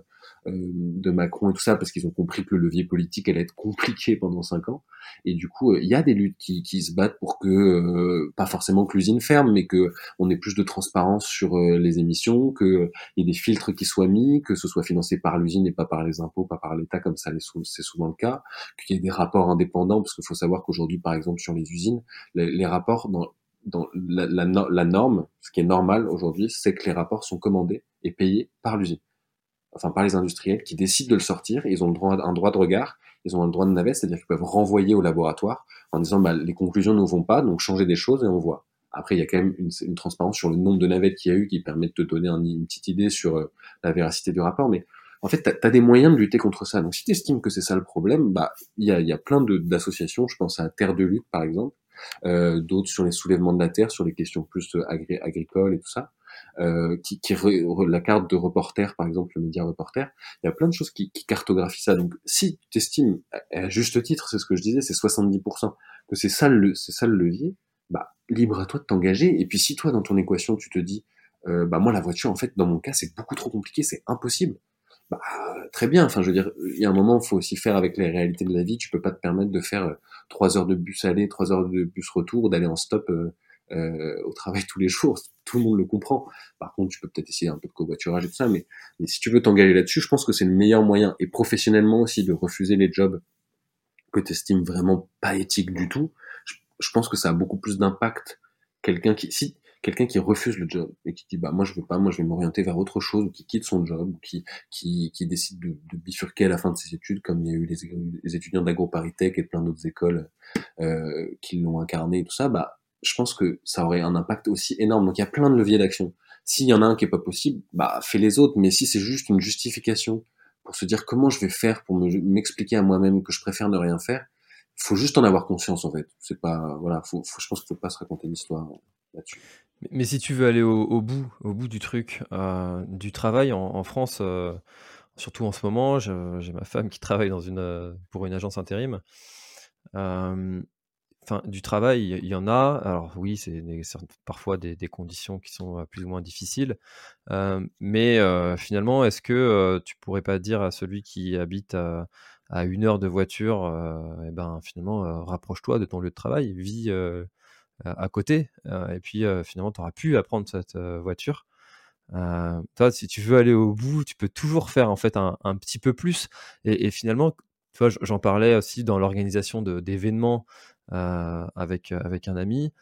[SPEAKER 2] de Macron et tout ça parce qu'ils ont compris que le levier politique allait être compliqué pendant cinq ans. Et du coup euh, il y a des luttes qui, qui se battent pour que euh, pas forcément que l'usine ferme mais que on ait plus de transparence sur les émissions que il y ait des filtres qui soient mis que ce soit financé par l'usine et pas par les impôts pas par l'État comme ça c'est souvent le cas qu'il y ait des rapports indépendants parce qu'il faut savoir qu'aujourd'hui par exemple sur les usines les, rapports dans dans la, la, la, norme, ce qui est normal aujourd'hui, c'est que les rapports sont commandés et payés par l'usine enfin par les industriels, qui décident de le sortir. ils ont un droit de regard, ils ont un droit de navette, c'est-à-dire qu'ils peuvent renvoyer au laboratoire en disant bah, les conclusions ne vont pas, donc changer des choses et on voit. Après, il y a quand même une, une transparence sur le nombre de navettes qu'il y a eu qui permet de te donner une petite idée sur euh, la véracité du rapport. Mais en fait, tu as, des moyens de lutter contre ça. Donc si tu estimes que c'est ça le problème, bah il y a, y a plein d'associations, je pense à Terre de lutte par exemple, euh, d'autres sur les soulèvements de la terre, sur les questions plus euh, agricoles et tout ça euh, qui, qui la carte de reporter, par exemple, le média reporter. Il y a plein de choses qui, qui cartographient ça. Donc, si tu estimes, à juste titre, c'est ce que je disais, c'est 70%, que c'est ça le, ça le levier, bah, libre à toi de t'engager. Et puis, si toi, dans ton équation, tu te dis, euh, bah, moi, la voiture, en fait, dans mon cas, c'est beaucoup trop compliqué, c'est impossible. Bah, très bien. Enfin, je veux dire, il y a un moment, faut aussi faire avec les réalités de la vie. Tu peux pas te permettre de faire euh, trois heures de bus aller, trois heures de bus retour, d'aller en stop euh, au travail tous les jours, tout le monde le comprend. Par contre, tu peux peut-être essayer un peu de covoiturage et tout ça, mais, si tu veux t'engager là-dessus, je pense que c'est le meilleur moyen, et professionnellement aussi, de refuser les jobs que tu estimes vraiment pas éthiques du tout. Je, pense que ça a beaucoup plus d'impact. Quelqu'un qui, si, quelqu'un qui refuse le job et qui dit bah moi je veux pas, moi je vais m'orienter vers autre chose, ou qui quitte son job, ou qui qui, qui décide de, de, bifurquer à la fin de ses études, comme il y a eu les, les étudiants d'AgroParisTech et plein d'autres écoles euh, qui l'ont incarné et tout ça, bah je pense que ça aurait un impact aussi énorme. Donc il y a plein de leviers d'action. S'il y en a un qui est pas possible, bah fais les autres. Mais si c'est juste une justification pour se dire comment je vais faire pour m'expliquer à moi-même que je préfère ne rien faire, faut juste en avoir conscience en fait. C'est pas voilà, je pense qu'il faut pas se raconter l'histoire là-dessus.
[SPEAKER 3] Mais, si tu veux aller au, bout, au bout du truc, euh, du travail en, France, euh, surtout en ce moment, j'ai ma femme qui travaille pour une agence intérim du travail, il y, en a. Alors oui, c'est parfois des, conditions qui sont plus ou moins difficiles. mais finalement, est-ce que tu pourrais pas dire à celui qui habite à, une heure de voiture, eh ben finalement, rapproche-toi de ton lieu de travail, vis à côté, et puis finalement, tu auras pu apprendre cette voiture. toi, si tu veux aller au bout, tu peux toujours faire en fait un, petit peu plus. Et, et finalement, j'en parlais aussi dans l'organisation d'événements euh, avec, euh, avec un ami.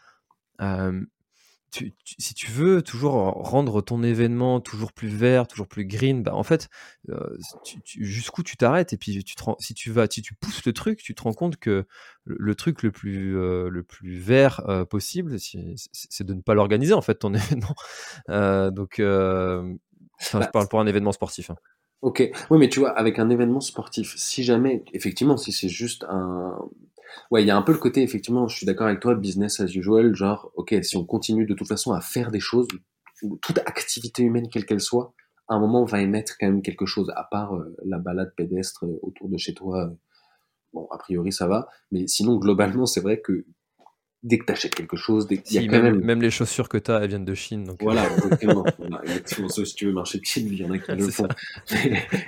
[SPEAKER 3] si tu veux toujours rendre ton événement toujours plus vert, toujours plus green, bah en fait, euh, jusqu'où tu t'arrêtes et puis tu si tu vas, si tu pousses le truc, tu te rends compte que le, truc le plus le plus vert possible, c'est de ne pas l'organiser en fait ton événement. donc, je bah, parle pour un événement sportif. Hein.
[SPEAKER 2] Ok, oui, mais tu vois, avec un événement sportif, si jamais, effectivement, si c'est juste un. Ouais, il y a un peu le côté, effectivement, je suis d'accord avec toi, business as usual, genre, ok, si on continue de toute façon à faire des choses, toute activité humaine, quelle qu'elle soit, à un moment, va émettre quand même quelque chose, à part euh, la balade pédestre euh, autour de chez toi. Euh, bon, a priori, ça va, mais sinon, globalement, c'est vrai que dès que tu achètes quelque chose, dès
[SPEAKER 3] y a quand même, même... les chaussures que tu as, elles viennent de Chine. Donc...
[SPEAKER 2] Voilà, euh. exactement. exactement. si tu veux marcher de Chine, il y en a qui le font.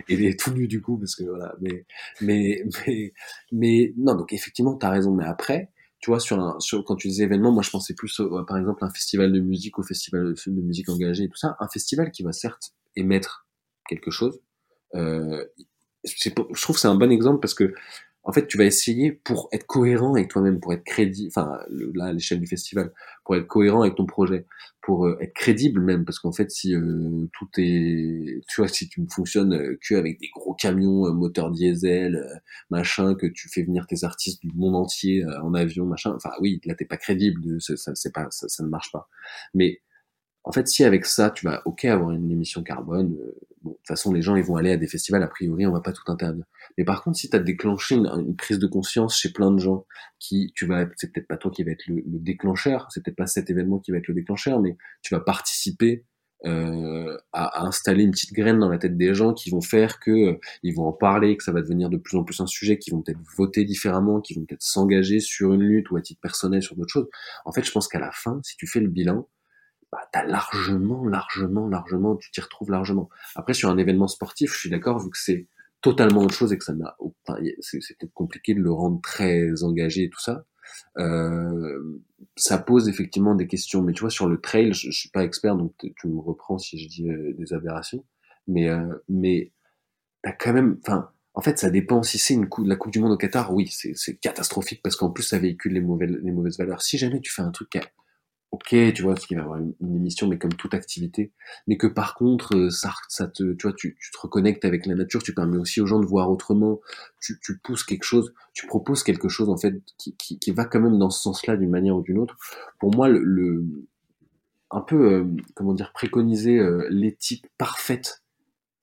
[SPEAKER 2] et les tout nus du coup, parce que voilà. Mais, mais, mais, mais non, donc effectivement, tu as raison. Mais après, tu vois, sur un, sur, quand tu disais événement, moi je pensais plus, par exemple, un festival de musique ou festival de musique engagée et tout ça. Un festival qui va certes émettre quelque chose. Euh, je trouve que c'est un bon exemple parce que en fait, tu vas essayer pour être cohérent avec toi-même, pour être crédible, enfin, là, à l'échelle du festival, pour être cohérent avec ton projet, pour euh, être crédible même, parce qu'en fait, si euh, tout est, tu vois, si tu ne fonctionnes euh, que avec des gros camions, moteur diesel, machin, que tu fais venir tes artistes du monde entier en avion, machin, enfin, oui, là, t'es pas crédible, ça, c'est pas, ça, ça ne marche pas. Mais en fait, si avec ça, tu vas, ok, avoir une émission carbone, euh, de toute façon, les gens, ils vont aller à des festivals, a priori, on va pas tout interdire. Mais par contre, si tu as déclenché une, prise de conscience chez plein de gens, qui, tu vas, c'est peut-être pas toi qui va être le, déclencheur, c'est peut-être pas cet événement qui va être le déclencheur, mais tu vas participer euh, à, à, installer une petite graine dans la tête des gens qui vont faire que euh, ils vont en parler, que ça va devenir de plus en plus un sujet, qui vont peut-être voter différemment, qui vont peut-être s'engager sur une lutte ou à titre personnel sur d'autres choses. En fait, je pense qu'à la fin, si tu fais le bilan, bah, t'as largement, largement, largement, tu t'y retrouves largement. Après, sur un événement sportif, je suis d'accord, vu que c'est totalement autre chose et que ça n'a, enfin, c'est peut-être compliqué de le rendre très engagé et tout ça. Euh, ça pose effectivement des questions. Mais tu vois, sur le trail, je, suis pas expert, donc tu me reprends si je dis euh, des aberrations. Mais, euh, mais t'as quand même, enfin, en fait, ça dépend. Si c'est une la Coupe du Monde au Qatar, oui, c'est catastrophique parce qu'en plus, ça véhicule les mauvaises, les mauvaises valeurs. Si jamais tu fais un truc qui ok, tu vois, qu'il va y avoir une, émission, mais comme toute activité, mais que par contre, euh, ça, ça te, tu vois, tu, te reconnectes avec la nature, tu permets aussi aux gens de voir autrement, tu, pousses quelque chose, tu proposes quelque chose en fait qui, va quand même dans ce sens-là d'une manière ou d'une autre. Pour moi, le, le un peu, euh, comment dire, préconiser euh, l'éthique parfaite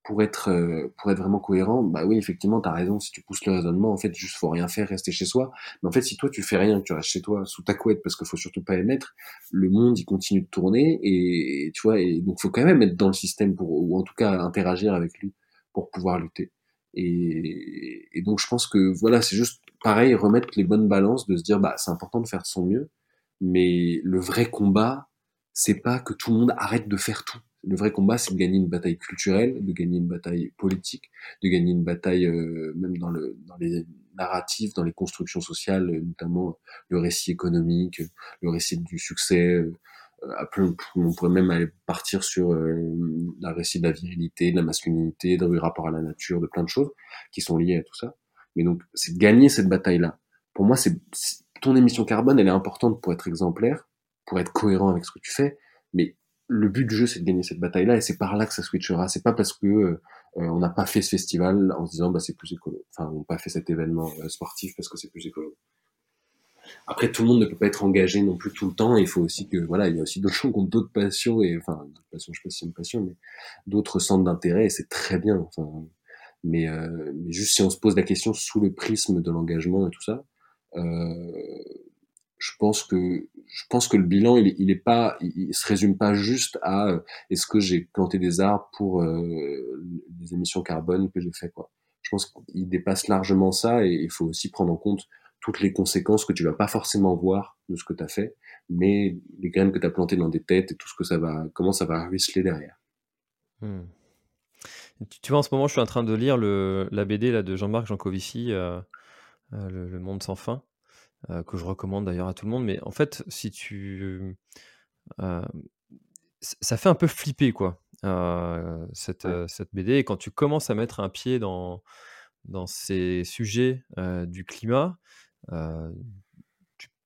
[SPEAKER 2] pour être euh, pour être vraiment cohérent, bah oui, effectivement, tu as raison, si tu pousses le raisonnement, en fait, juste faut rien faire, rester chez soi. Mais en fait, si toi tu fais rien, que tu restes chez toi sous ta couette parce qu'il faut surtout pas émettre, le monde il continue de tourner et, tu vois et donc faut quand même être dans le système pour ou en tout cas interagir avec lui pour pouvoir lutter. Et, et donc je pense que voilà, c'est juste pareil remettre les bonnes balances de se dire bah c'est important de faire son mieux, mais le vrai combat, c'est pas que tout le monde arrête de faire tout le vrai combat, c'est de gagner une bataille culturelle, de gagner une bataille politique, de gagner une bataille euh, même dans, le, dans les narratifs, dans les constructions sociales, notamment le récit économique, le récit du succès. Euh, on pourrait même aller partir sur euh, le récit de la virilité, de la masculinité, du rapport à la nature, de plein de choses qui sont liées à tout ça. Mais donc, c'est de gagner cette bataille-là. Pour moi, c'est ton émission carbone, elle est importante pour être exemplaire, pour être cohérent avec ce que tu fais, le but du jeu, c'est de gagner cette bataille-là, et c'est par là que ça switchera. C'est pas parce que euh, on n'a pas fait ce festival en se disant bah c'est plus écolo. Enfin, on n'a pas fait cet événement euh, sportif parce que c'est plus écolo. Après, tout le monde ne peut pas être engagé non plus tout le temps. Il faut aussi que voilà, il y a aussi d'autres gens qui ont d'autres passions et enfin, passions, je sais pas si c'est une passion, mais d'autres centres d'intérêt et c'est très bien. Enfin, mais, euh, juste si on se pose la question sous le prisme de l'engagement et tout ça, euh, je pense que je pense que le bilan il, il est pas il, se résume pas juste à euh, est-ce que j'ai planté des arbres pour euh, les émissions carbone que j'ai fait quoi je pense qu'il dépasse largement ça et il faut aussi prendre en compte toutes les conséquences que tu vas pas forcément voir de ce que tu as fait, mais les graines que tu as plantées dans des têtes et tout ce que ça va, comment ça va ruisseler derrière.
[SPEAKER 3] Hmm. Tu, vois, en ce moment, je suis en train de lire le, la BD là, de Jean-Marc Jancovici, euh, euh, le, Monde sans fin, euh, que je recommande d'ailleurs à tout le monde. Mais en fait, si tu. ça fait un peu flipper, quoi, cette, cette BD. Et quand tu commences à mettre un pied dans, dans ces sujets du climat,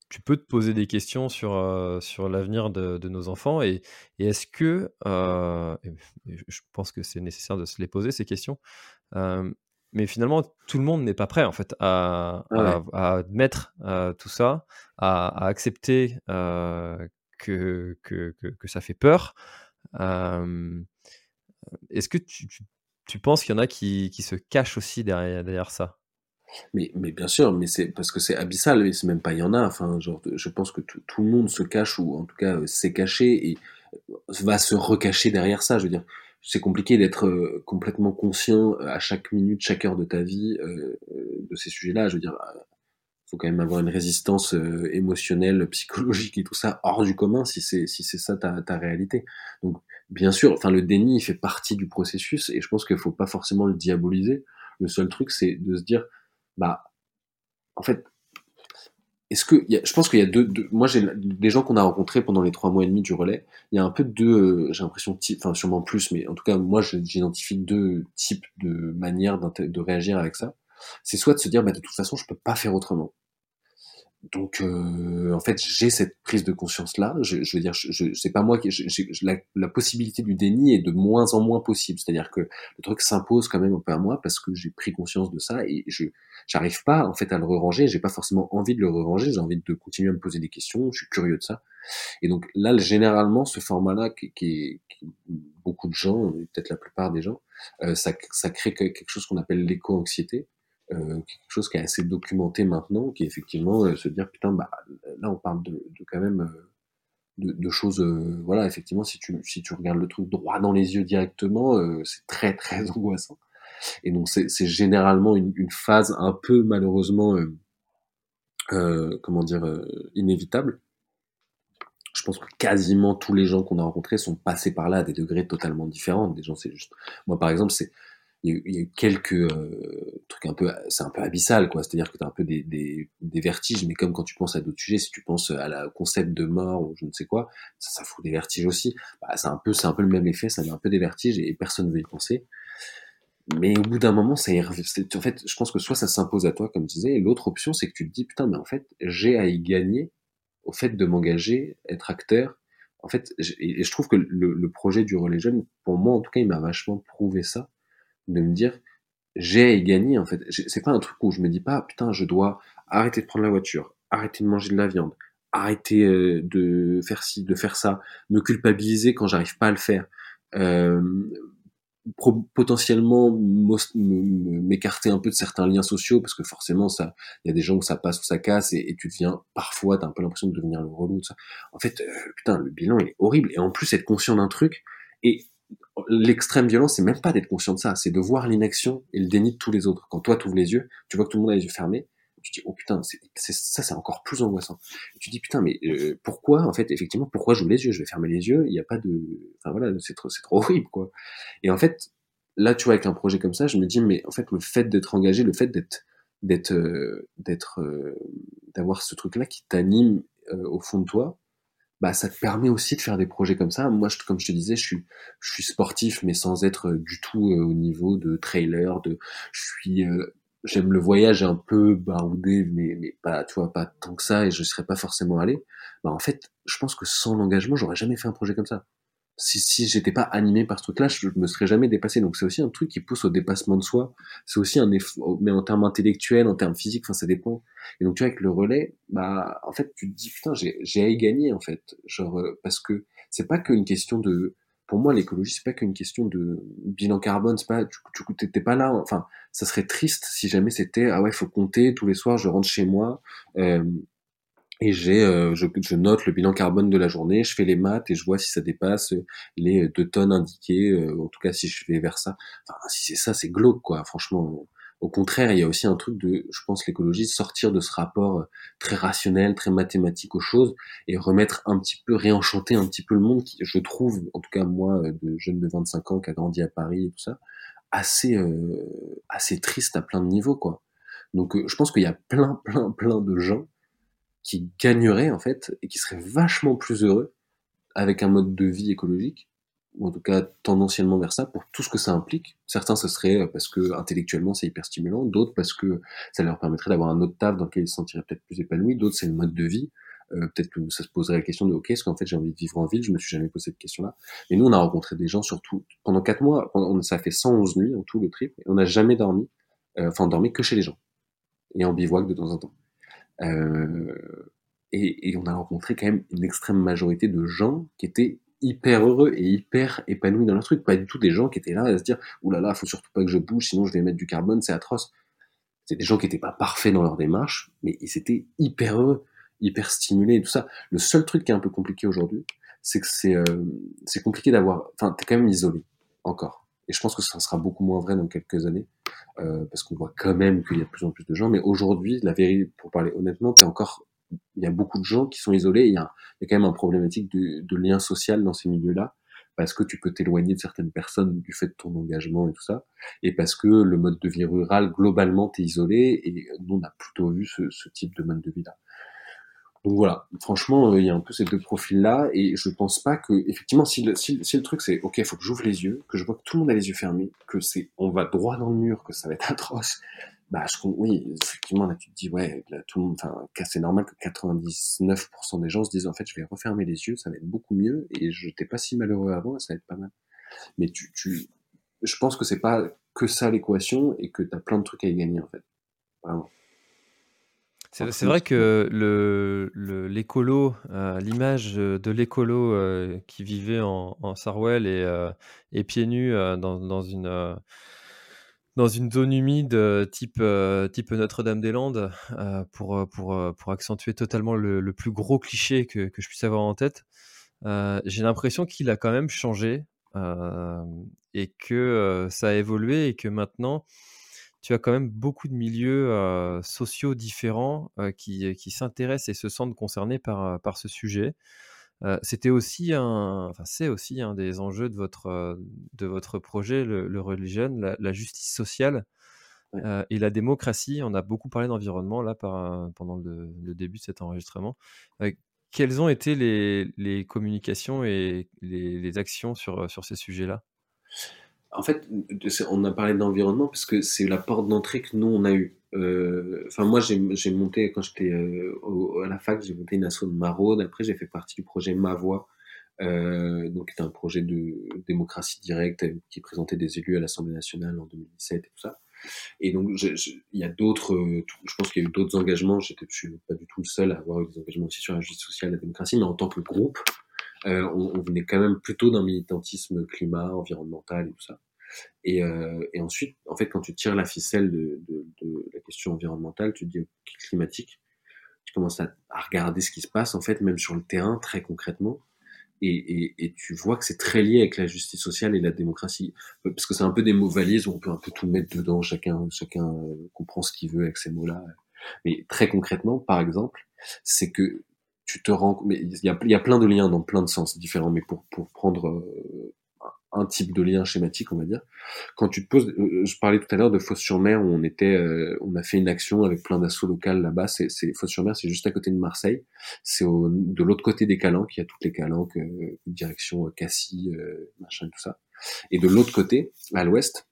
[SPEAKER 3] tu, peux te poser des questions sur, sur l'avenir de, nos enfants et, est-ce que, je pense que c'est nécessaire de se les poser ces questions, mais finalement tout le monde n'est pas prêt en fait à, admettre tout ça, à, accepter que, que, que, ça fait peur. est-ce que tu, tu penses qu'il y en a qui, qui se cachent aussi derrière, derrière ça?
[SPEAKER 2] Mais, mais bien sûr, mais c'est parce que c'est abyssal, et c'est même pas il y en a. Enfin, genre, je pense que tout, tout le monde se cache ou en tout cas euh, s'est caché et euh, va se recacher derrière ça. Je veux dire, c'est compliqué d'être euh, complètement conscient à chaque minute, chaque heure de ta vie de ces sujets-là. Je veux dire, faut quand même avoir une résistance émotionnelle, psychologique et tout ça hors du commun si c'est si c'est ça ta, ta réalité. Donc bien sûr, enfin le déni fait partie du processus et je pense qu'il faut pas forcément le diaboliser. Le seul truc c'est de se dire bah en fait est-ce que je pense qu'il y a deux, moi j'ai des gens qu'on a rencontrés pendant les trois mois et demi du relais il y a un peu deux j'ai l'impression enfin sûrement plus mais en tout cas moi j'identifie deux types de manières de réagir avec ça. C'est soit de se dire bah de toute façon je peux pas faire autrement donc, euh, en fait, j'ai cette prise de conscience-là. Je, je, veux dire, je, je c'est pas moi qui, la, la, possibilité du déni est de moins en moins possible. C'est-à-dire que le truc s'impose quand même un peu à moi parce que j'ai pris conscience de ça et je, j'arrive pas en fait à le ranger. J'ai pas forcément envie de le ranger. J'ai envie de continuer à me poser des questions. Je suis curieux de ça. Et donc là, généralement, ce format-là, qui, qui, qui beaucoup de gens, peut-être la plupart des gens, euh, ça, ça crée quelque chose qu'on appelle l'éco-anxiété euh, quelque chose qui est assez documenté maintenant, qui est effectivement euh, se dire putain bah là on parle de, de quand même euh, de, de, choses voilà effectivement si tu si tu regardes le truc droit dans les yeux directement c'est très très angoissant et donc c'est généralement une, une, phase un peu malheureusement comment dire inévitable je pense que quasiment tous les gens qu'on a rencontrés sont passés par là à des degrés totalement différents. Des gens, c'est juste. Moi, par exemple, c'est il y, a eu, quelques euh, trucs un peu, c'est un peu abyssal, quoi. C'est-à-dire que tu as un peu des, des, vertiges, mais comme quand tu penses à d'autres sujets, si tu penses à la concept de mort ou je ne sais quoi, ça, fout des vertiges aussi. Bah, c'est un peu, c'est un peu le même effet, ça met un peu des vertiges et, personne ne veut y penser. Mais au bout d'un moment, ça en fait, je pense que soit ça s'impose à toi, comme tu disais, et l'autre option, c'est que tu te dis, putain, mais en fait, j'ai à y gagner au fait de m'engager, être acteur. En fait, et je trouve que le, le projet du relais jeune, pour moi, en tout cas, il m'a vachement prouvé ça de me dire j'ai gagné en fait. C'est pas un truc où je me dis pas putain je dois arrêter de prendre la voiture, arrêter de manger de la viande, arrêter euh, de faire ci, de faire ça, me culpabiliser quand j'arrive pas à le faire, euh, potentiellement m'écarter un peu de certains liens sociaux parce que forcément ça, il y a des gens où ça passe ou ça casse et, tu deviens parfois t'as un peu l'impression de devenir le relou. Ça. En fait, euh, putain le bilan il est horrible et en plus être conscient d'un truc et l'extrême violence, c'est même pas d'être conscient de ça, c'est de voir l'inaction et le déni de tous les autres. Quand toi, tu ouvres les yeux, tu vois que tout le monde a les yeux fermés, tu dis, oh putain, c'est, ça, c'est encore plus angoissant. tu dis, putain, mais euh, pourquoi, en fait, effectivement, pourquoi j'ouvre les yeux? Je vais fermer les yeux, il n'y a pas de... Enfin voilà, c'est trop, c'est trop horrible, quoi. Et en fait, là, tu vois, avec un projet comme ça, je me dis, mais en fait, le fait d'être engagé, le fait d'être... d'être... Euh, d'être euh, d'avoir ce truc-là qui t'anime au fond de toi, bah ça te permet aussi de faire des projets comme ça. Moi, je, comme je te disais, je suis, je suis sportif, mais sans être euh, du tout euh, au niveau de trailer. De, je suis, euh, j'aime le voyage un peu baroudé, mais mais pas, tu vois, pas tant que ça, et je serais pas forcément allé. Bah en fait, je pense que sans l'engagement, j'aurais jamais fait un projet comme ça si, si j'étais pas animé par ce truc-là, je me serais jamais dépassé. Donc c'est aussi un truc qui pousse au dépassement de soi. C'est aussi un effort, mais en termes intellectuels, en termes physiques, enfin ça dépend. Et donc tu vois avec le relais, bah en fait tu te dis putain j'ai gagner en fait, genre euh, parce que c'est pas qu'une question de, pour moi l'écologie c'est pas qu'une question de bilan carbone, c'est pas tu tu pas là. Enfin ça serait triste si jamais c'était ah ouais faut compter tous les soirs je rentre chez moi. Euh, et j'ai, euh, je, je, note le bilan carbone de la journée, je fais les maths et je vois si ça dépasse les deux tonnes indiquées, euh, en tout cas si je vais vers ça. Enfin, si c'est ça, c'est glauque, quoi. Franchement, Au contraire, il y a aussi un truc de, je pense, l'écologie, sortir de ce rapport euh, très rationnel, très mathématique aux choses et remettre un petit peu, réenchanter un petit peu le monde qui, je trouve, en tout cas moi, euh, de jeune de 25 ans qui a grandi à Paris et tout ça, assez, euh, assez triste à plein de niveaux, quoi. Donc, je pense qu'il y a plein, plein, plein de gens qui gagneraient, en fait, et qui seraient vachement plus heureux avec un mode de vie écologique ou en tout cas tendanciellement vers ça, pour tout ce que ça implique. Certains, ce serait euh, parce que intellectuellement c'est hyper stimulant, d'autres parce que ça leur permettrait d'avoir un autre taf dans lequel ils se sentiraient peut-être plus épanouis, d'autres c'est le mode de vie. Euh, peut-être que ça se poserait la question de ok, est-ce qu'en fait j'ai envie de vivre en ville? Je me suis jamais posé cette question-là. Mais nous, on a rencontré des gens surtout pendant quatre mois. On, ça fait 111 nuits en tout le trip, et on n'a jamais dormi. Euh, enfin, on dormait que chez les gens et en bivouac de temps en temps. Euh, et, et, on a rencontré quand même une extrême majorité de gens qui étaient hyper heureux et hyper épanouis dans leur truc. Pas du tout des gens qui étaient là à se dire oulala, là là, faut surtout pas que je bouge, sinon je vais mettre du carbone, c'est atroce. C'est des gens qui étaient pas parfaits dans leur démarche, mais ils étaient hyper heureux, hyper stimulés et tout ça. Le seul truc qui est un peu compliqué aujourd'hui, c'est que c'est euh, compliqué d'avoir. Enfin, t'es quand même isolé encore. Et je pense que ça sera beaucoup moins vrai dans quelques années, euh, parce qu'on voit quand même qu'il y a de plus en plus de gens. Mais aujourd'hui, la vérité, pour parler honnêtement, t'es encore il y a beaucoup de gens qui sont isolés. Il y a, y quand même un problématique de, de lien social dans ces milieux-là, parce que tu peux t'éloigner de certaines personnes du fait de ton engagement et tout ça, et parce que le mode de vie rural, globalement, t'es isolé, et nous, on a plutôt vu ce, ce type de mode de vie-là. Donc voilà, franchement, euh, il y a un peu ces deux profils-là, et je pense pas que, effectivement, si le, si, le truc c'est, ok, il faut que j'ouvre les yeux, que je vois que tout le monde a les yeux fermés, que c'est, on va droit dans le mur, que ça va être atroce, bah, je, oui, effectivement, là, tu te dis, ouais, là, tout le monde, enfin, c'est normal que 99% des gens se disent, en fait, je vais refermer les yeux, ça va être beaucoup mieux, et je n'étais pas si malheureux avant, ça va être pas mal. Mais tu, tu, je pense que c'est pas que ça l'équation, et que tu as plein de trucs à y gagner, en fait. Vraiment.
[SPEAKER 3] C'est vrai que le l'écolo, euh, l'image de l'écolo euh, qui vivait en, en Sarwell et, euh, et pieds nus dans, dans une dans une zone humide type, type Notre-Dame-des-Landes pour, pour, pour accentuer totalement le, plus gros cliché que, que, je puisse avoir en tête. J'ai l'impression qu'il a quand même changé et que ça a évolué et que maintenant tu as quand même beaucoup de milieux sociaux différents qui, qui s'intéressent et se sentent concernés par, par ce sujet c'était aussi un, enfin c'est aussi un des enjeux de votre de votre projet, le, le Religion, la, justice sociale et la démocratie. On a beaucoup parlé d'environnement là par, pendant le, début de cet enregistrement. quelles ont été les, les communications et les, les, actions sur, sur ces sujets-là?
[SPEAKER 2] En fait, on a parlé d'environnement parce que c'est la porte d'entrée que nous on a eu. Euh, enfin, moi, j'ai monté, quand j'étais euh, à la fac, j'ai monté une asso de maraude. Après, j'ai fait partie du projet Ma Voix, euh, donc c'était un projet de démocratie directe qui présentait des élus à l'Assemblée nationale en 2017 et tout ça. Et donc, il y a d'autres, je pense qu'il y a eu d'autres engagements. Je suis pas du tout le seul à avoir eu des engagements aussi sur la justice sociale, la démocratie, mais en tant que groupe, on, on, venait quand même plutôt d'un militantisme climat, environnemental et tout ça. Et, euh, et, ensuite, en fait, quand tu tires la ficelle de, de, de, la question environnementale, tu te dis climatique, tu commences à, à, regarder ce qui se passe, en fait, même sur le terrain, très concrètement. Et, et, et tu vois que c'est très lié avec la justice sociale et la démocratie. Parce que c'est un peu des mots valises où on peut un peu tout mettre dedans, chacun, chacun euh, comprend ce qu'il veut avec ces mots-là. Mais très concrètement, par exemple, c'est que tu te rends, mais il y a, y a plein de liens dans plein de sens différents, mais pour, pour prendre euh, un type de lien schématique, on va dire. Quand tu te poses, euh, je parlais tout à l'heure de Fosse-sur-Mer où on était, euh, on a fait une action avec plein d'assauts locales là-bas. C'est, c'est Fosse-sur-Mer, c'est juste à côté de Marseille. C'est de l'autre côté des Calanques. Il y a toutes les Calanques, euh, direction Cassis, machin, tout ça. Et de l'autre côté, à l'ouest,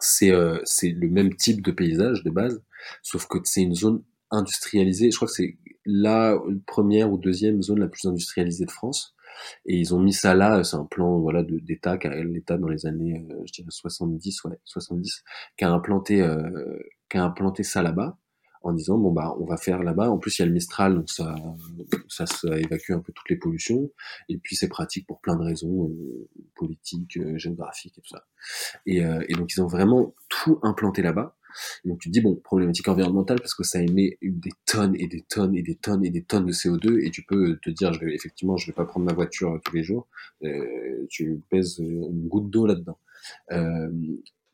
[SPEAKER 2] c'est c'est le même type de paysage de base, sauf que c'est une zone industrialisée. Je crois que c'est la première ou deuxième zone la plus industrialisée de France. Et ils ont mis ça là, c'est un plan voilà d'État, l'État dans les années, euh, je dirais 70, ouais, 70, qui a implanté, euh, qui a implanté ça là-bas, en disant bon bah on va faire là-bas. En plus il y a le Mistral, donc ça, ça, évacue un peu toutes les pollutions. Et puis c'est pratique pour plein de raisons euh, politiques, euh, géographiques et tout ça. Et, euh, et donc ils ont vraiment tout implanté là-bas. Donc tu te dis, bon, problématique environnementale parce que ça émet des tonnes et des tonnes et des tonnes et des tonnes de CO2 et tu peux te dire, je vais, effectivement, je vais pas prendre ma voiture tous les jours, euh, tu pèses une goutte d'eau là-dedans. Euh,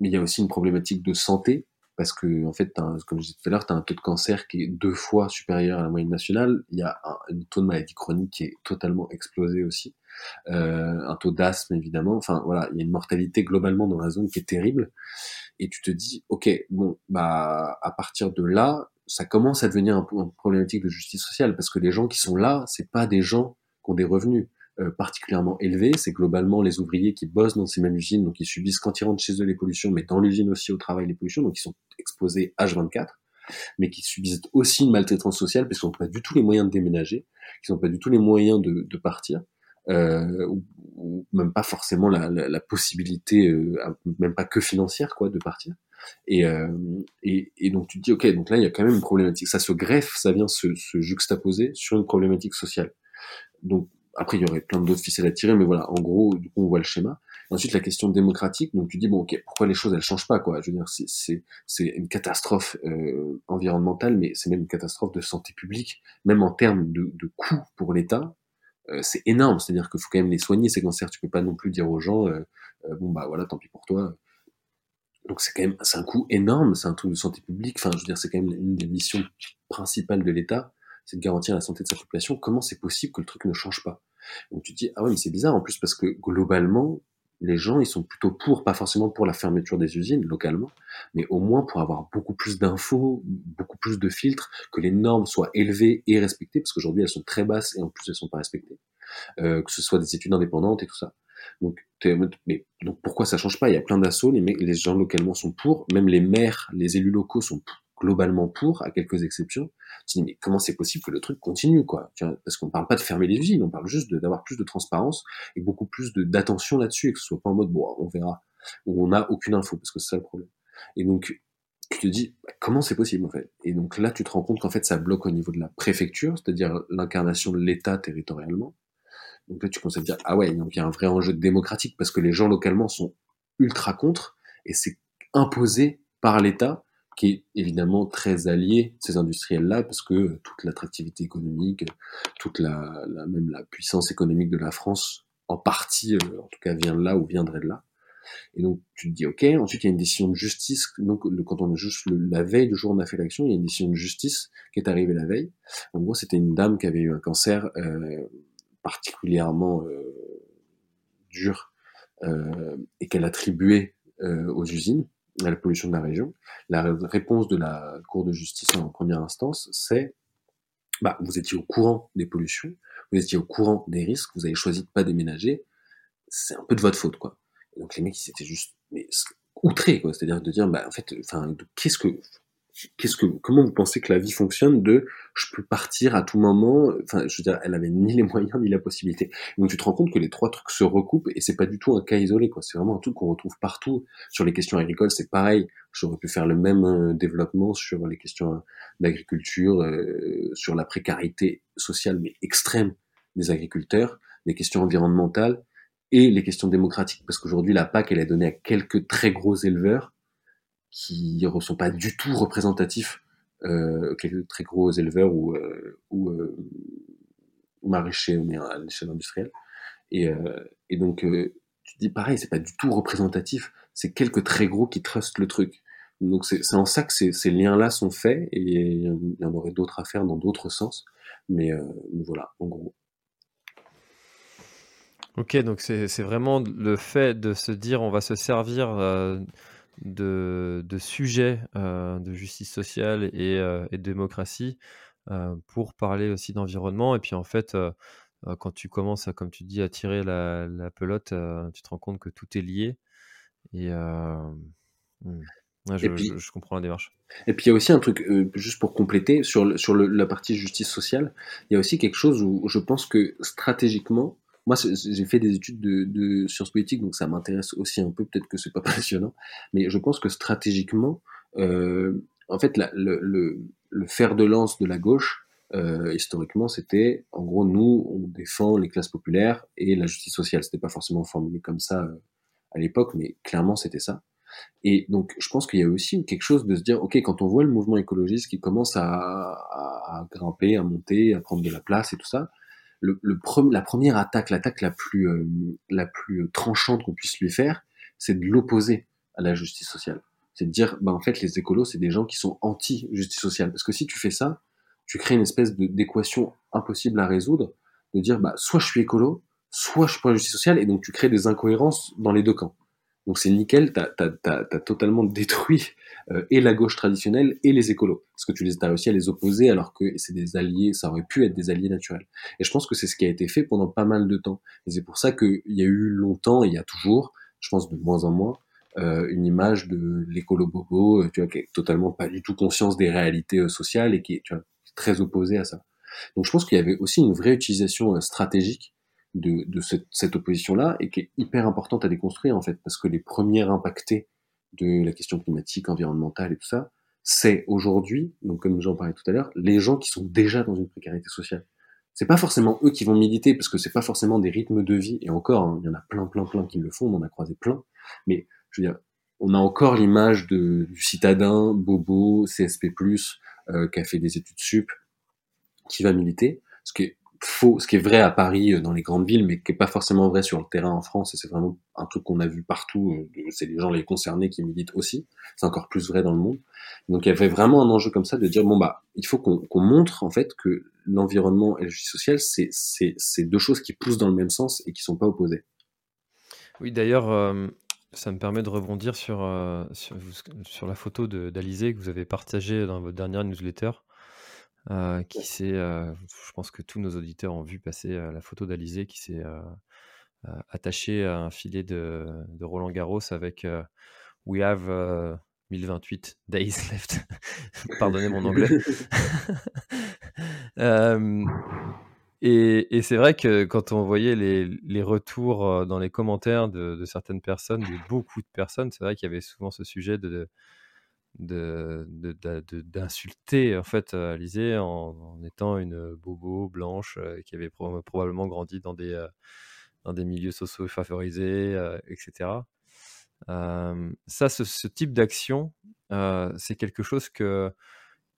[SPEAKER 2] mais il y a aussi une problématique de santé parce que en fait, comme je disais tout à l'heure, tu as un taux de cancer qui est deux fois supérieur à la moyenne nationale. Il y a un, taux de maladie chronique qui est totalement explosé aussi, euh, un taux d'asthme évidemment. Enfin voilà, il y a une mortalité globalement dans la zone qui est terrible. Et tu te dis, ok, bon, bah à partir de là, ça commence à devenir un peu une problématique de justice sociale parce que les gens qui sont là, c'est pas des gens qui ont des revenus. Euh, particulièrement élevé, c'est globalement les ouvriers qui bossent dans ces mêmes usines, donc ils subissent quand ils rentrent chez eux les pollutions, mais dans l'usine aussi au travail les pollutions, donc ils sont exposés H24, mais qui subissent aussi une maltraitance sociale parce qu'ils n'ont pas du tout les moyens de déménager, qu'ils n'ont pas du tout les moyens de, de partir, euh, ou, ou, même pas forcément la, la, la possibilité, euh, même pas que financière, quoi, de partir. Et, euh, et, et, donc tu te dis, ok, donc là il y a quand même une problématique, ça se greffe, ça vient se, se juxtaposer sur une problématique sociale. Donc après, il y aurait plein d'autres ficelles à tirer, mais voilà, en gros, on voit le schéma. ensuite, la question démocratique, donc tu dis, bon, ok, pourquoi les choses, elles changent pas, quoi? Je veux dire, c'est une catastrophe euh, environnementale, mais c'est même une catastrophe de santé publique, même en termes de, de coûts pour l'État, euh, c'est énorme. C'est-à-dire qu'il faut quand même les soigner, ces cancers. Tu peux pas non plus dire aux gens, euh, euh bon, bah voilà, tant pis pour toi. Donc c'est quand même, c'est un coût énorme, c'est un truc de santé publique. Enfin, je veux dire, c'est quand même une des missions principales de l'État c'est de garantir la santé de sa population. Comment c'est possible que le truc ne change pas? Donc tu dis, ah ouais, mais c'est bizarre en plus parce que globalement, les gens, ils sont plutôt pour, pas forcément pour la fermeture des usines localement, mais au moins pour avoir beaucoup plus d'infos, beaucoup plus de filtres, que les normes soient élevées et respectées, parce qu'aujourd'hui elles sont très basses et en plus elles sont pas respectées, euh, que ce soit des études indépendantes et tout ça. Donc, mais donc pourquoi ça change pas? Il y a plein d'assauts, les, les gens localement sont pour, même les maires, les élus locaux sont pour globalement pour, à quelques exceptions. Tu dis, mais comment c'est possible que le truc continue, quoi? Parce qu'on parle pas de fermer les usines, on parle juste d'avoir plus de transparence et beaucoup plus d'attention là-dessus, et que ce soit pas en mode, bon, on verra, où on n'a aucune info, parce que c'est ça le problème. Et donc, tu te dis, bah, comment c'est possible, en fait? Et donc là, tu te rends compte qu'en fait, ça bloque au niveau de la préfecture, c'est-à-dire l'incarnation de l'État territorialement. Donc là, tu commences à te dire, ah ouais, donc il y a un vrai enjeu démocratique, parce que les gens localement sont ultra contre, et c'est imposé par l'État qui est évidemment très allié ces industriels-là, parce que toute l'attractivité économique, toute la, la, même la puissance économique de la France, en partie, euh, en tout cas, vient de là ou viendrait de là. Et donc tu te dis ok. Ensuite il y a une décision de justice. Donc quand on est juste la veille du jour où on a fait l'action, il y a une décision de justice qui est arrivée la veille. En gros c'était une dame qui avait eu un cancer euh, particulièrement euh, dur euh, et qu'elle attribuait euh, aux usines la pollution de la région. La réponse de la Cour de justice en première instance, c'est bah, vous étiez au courant des pollutions, vous étiez au courant des risques, vous avez choisi de pas déménager, c'est un peu de votre faute, quoi. donc les mecs, ils étaient juste outrés. C'est-à-dire de dire, bah, en fait, qu'est-ce que, qu'est-ce que, comment vous pensez que la vie fonctionne de je peux partir à tout moment, enfin, je veux dire, elle avait ni les moyens ni la possibilité. Donc tu te rends compte que les trois trucs se recoupent et c'est pas du tout un cas isolé, quoi. C'est vraiment un truc qu'on retrouve partout. Sur les questions agricoles, c'est pareil. J'aurais pu faire le même euh, développement sur les questions euh, d'agriculture, euh, sur la précarité sociale mais extrême des agriculteurs, les questions environnementales et les questions démocratiques, parce qu'aujourd'hui la PAC elle est donnée à quelques très gros éleveurs qui ne sont pas du tout représentatifs, euh, quelques très gros éleveurs ou, euh, ou euh, maraîchers mais à l'échelle industrielle. Et, et donc, tu dis pareil, c'est pas du tout représentatif, c'est quelques très gros qui trustent le truc. Donc c'est en ça que ces, liens-là sont faits, et il y en aurait d'autres à faire dans d'autres sens, mais, mais voilà, en gros.
[SPEAKER 3] Ok, donc c'est vraiment le fait de se dire on va se servir de, de sujets euh, de justice sociale et, euh, et de démocratie euh, pour parler aussi d'environnement. Et puis en fait, euh, euh, quand tu commences, à, comme tu dis, à tirer la, la pelote, euh, tu te rends compte que tout est lié. Et euh, hmm. ouais, je,
[SPEAKER 2] Et puis-
[SPEAKER 3] je- je comprends la démarche.
[SPEAKER 2] Et puis il y a aussi un truc, euh, juste pour compléter, sur, le- sur le- la partie justice sociale, il y a aussi quelque chose où je pense que stratégiquement, moi j'ai fait des études de, de sciences politiques, donc ça m'intéresse aussi un peu, peut-être que c'est pas passionnant, mais je pense que stratégiquement, euh, en fait, le, le, le fer de lance de la gauche, euh, historiquement, c'était, en gros, nous, on défend les classes populaires et la justice sociale. C'était pas forcément formulé comme ça euh, à l'époque, mais clairement, c'était ça. Et donc, je pense qu'il y a aussi quelque chose de se dire, ok, quand on voit le mouvement écologiste qui commence à, à, à grimper, à monter, à prendre de la place et tout ça, le, le la première attaque, l'attaque la plus euh, la plus tranchante qu'on puisse lui faire, c'est de l'opposer à la justice sociale. c'est de dire, bah, en fait, les écolos, c'est des gens qui sont anti-justice sociale. Parce que si tu fais ça, tu crées une espèce d'équation impossible à résoudre, de dire, bah, soit je suis écolo, soit je suis pour la justice sociale, et donc tu crées des incohérences dans les deux camps. Donc c'est nickel, t'as as, totalement détruit euh, et la gauche traditionnelle et les écolos, parce que tu les as réussi à les opposer alors que c'est des alliés, ça aurait pu être des alliés naturels. Et je pense que c'est ce qui a été fait pendant pas mal de temps. Et c'est pour ça qu'il y a eu longtemps, et il y a toujours, je pense de moins en moins, euh, une image de l'écolo bobo, euh, tu vois, qui est totalement pas du tout conscience des réalités euh, sociales et qui est tu vois, très opposé à ça. Donc je pense qu'il y avait aussi une vraie utilisation stratégique de, de cette, cette opposition-là et qui est hyper importante à déconstruire en fait, parce que les premiers impactés de la question climatique, environnementale et tout ça, c'est aujourd'hui, donc comme j'en parlais tout à l'heure, les gens qui sont déjà dans une précarité sociale. C'est pas forcément eux qui vont militer, parce que c'est pas forcément des rythmes de vie, et encore, hein, il y en a plein, plein, plein qui le font, on en a croisé plein, mais je veux dire, on a encore l'image du citadin, bobo, CSP+, euh, qui a fait des études sup, qui va militer, ce qui est ce qui est vrai à Paris, euh, dans les grandes villes, mais qui est pas forcément vrai sur le terrain en France, et c'est vraiment un truc qu'on a vu partout, euh, c'est les gens les concernés qui militent aussi, c'est encore plus vrai dans le monde. Donc il y avait vraiment un enjeu comme ça de dire, bon bah, il faut qu'on montre en fait que l'environnement et la justice sociale, c'est deux choses qui poussent dans le même sens et qui sont pas opposées.
[SPEAKER 3] Oui, d'ailleurs, euh, ça me permet de rebondir sur, sur, la photo d'Alizé que vous avez partagée dans votre dernière newsletter. Euh, qui s'est, euh, je pense que tous nos auditeurs ont vu passer la photo d'Alizé qui s'est attachée à un filet de, de Roland Garros avec We have 1028 days left. Pardonnez mon anglais. Et, c'est vrai que quand on voyait les, retours euh, dans les commentaires de, certaines personnes, de beaucoup de personnes, c'est vrai qu'il y avait souvent ce sujet de, d'insulter en fait Alizé en, étant une bobo blanche euh, qui avait probablement grandi dans des, euh, dans des milieux sociaux favorisés, etc. ça, ce type d'action, c'est quelque chose que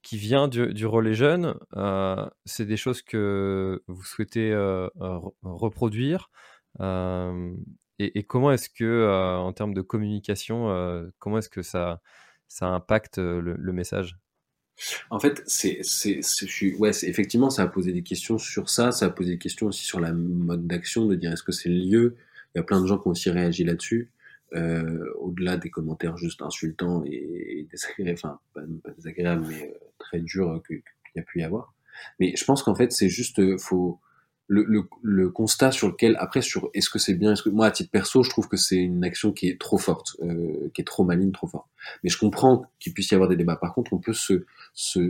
[SPEAKER 3] qui vient du, du relais jeune, euh, c'est des choses que vous souhaitez euh, reproduire. Euh, et, comment est-ce que, en termes de communication, comment est-ce que ça, ça impacte le, message
[SPEAKER 2] en fait, c'est, c'est, ouais, effectivement, ça a posé des questions sur ça, ça a posé des questions aussi sur la mode d'action, de dire est-ce que c'est le lieu? Il y a plein de gens qui ont aussi réagi là-dessus euh, au-delà des commentaires juste insultants et, désagréables, enfin pas, désagréables, mais euh, très durs qu'il y a pu y avoir. Mais je pense qu'en fait c'est juste euh, faut le, le, le, constat sur lequel après sur est-ce que c'est bien, est-ce que moi à titre perso je trouve que c'est une action qui est trop forte, euh, qui est trop maligne, trop forte. Mais je comprends qu'il puisse y avoir des débats. Par contre, on peut se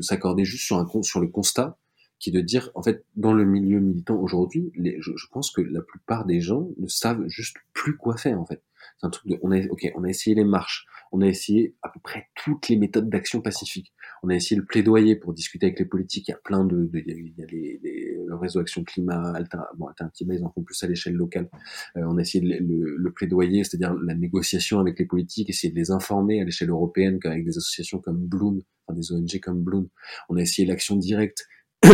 [SPEAKER 2] s'accorder juste sur un sur le constat qui est de dire, en fait, dans le milieu militant aujourd'hui, je, je, pense que la plupart des gens ne savent juste plus quoi faire, en fait. C'est un truc de, on a, ok, on a essayé les marches, on a essayé à peu près toutes les méthodes d'action pacifique. On a essayé le plaidoyer pour discuter avec les politiques. Il y a plein de, il y a les, le réseau Action Climat, alter, bon, alternative, ils en font plus à l'échelle locale. Euh, on a essayé le, le, le plaidoyer, c'est-à-dire la négociation avec les politiques, essayer de les informer à l'échelle européenne, avec des associations comme Bloom, enfin des ONG comme Bloom. On a essayé l'action directe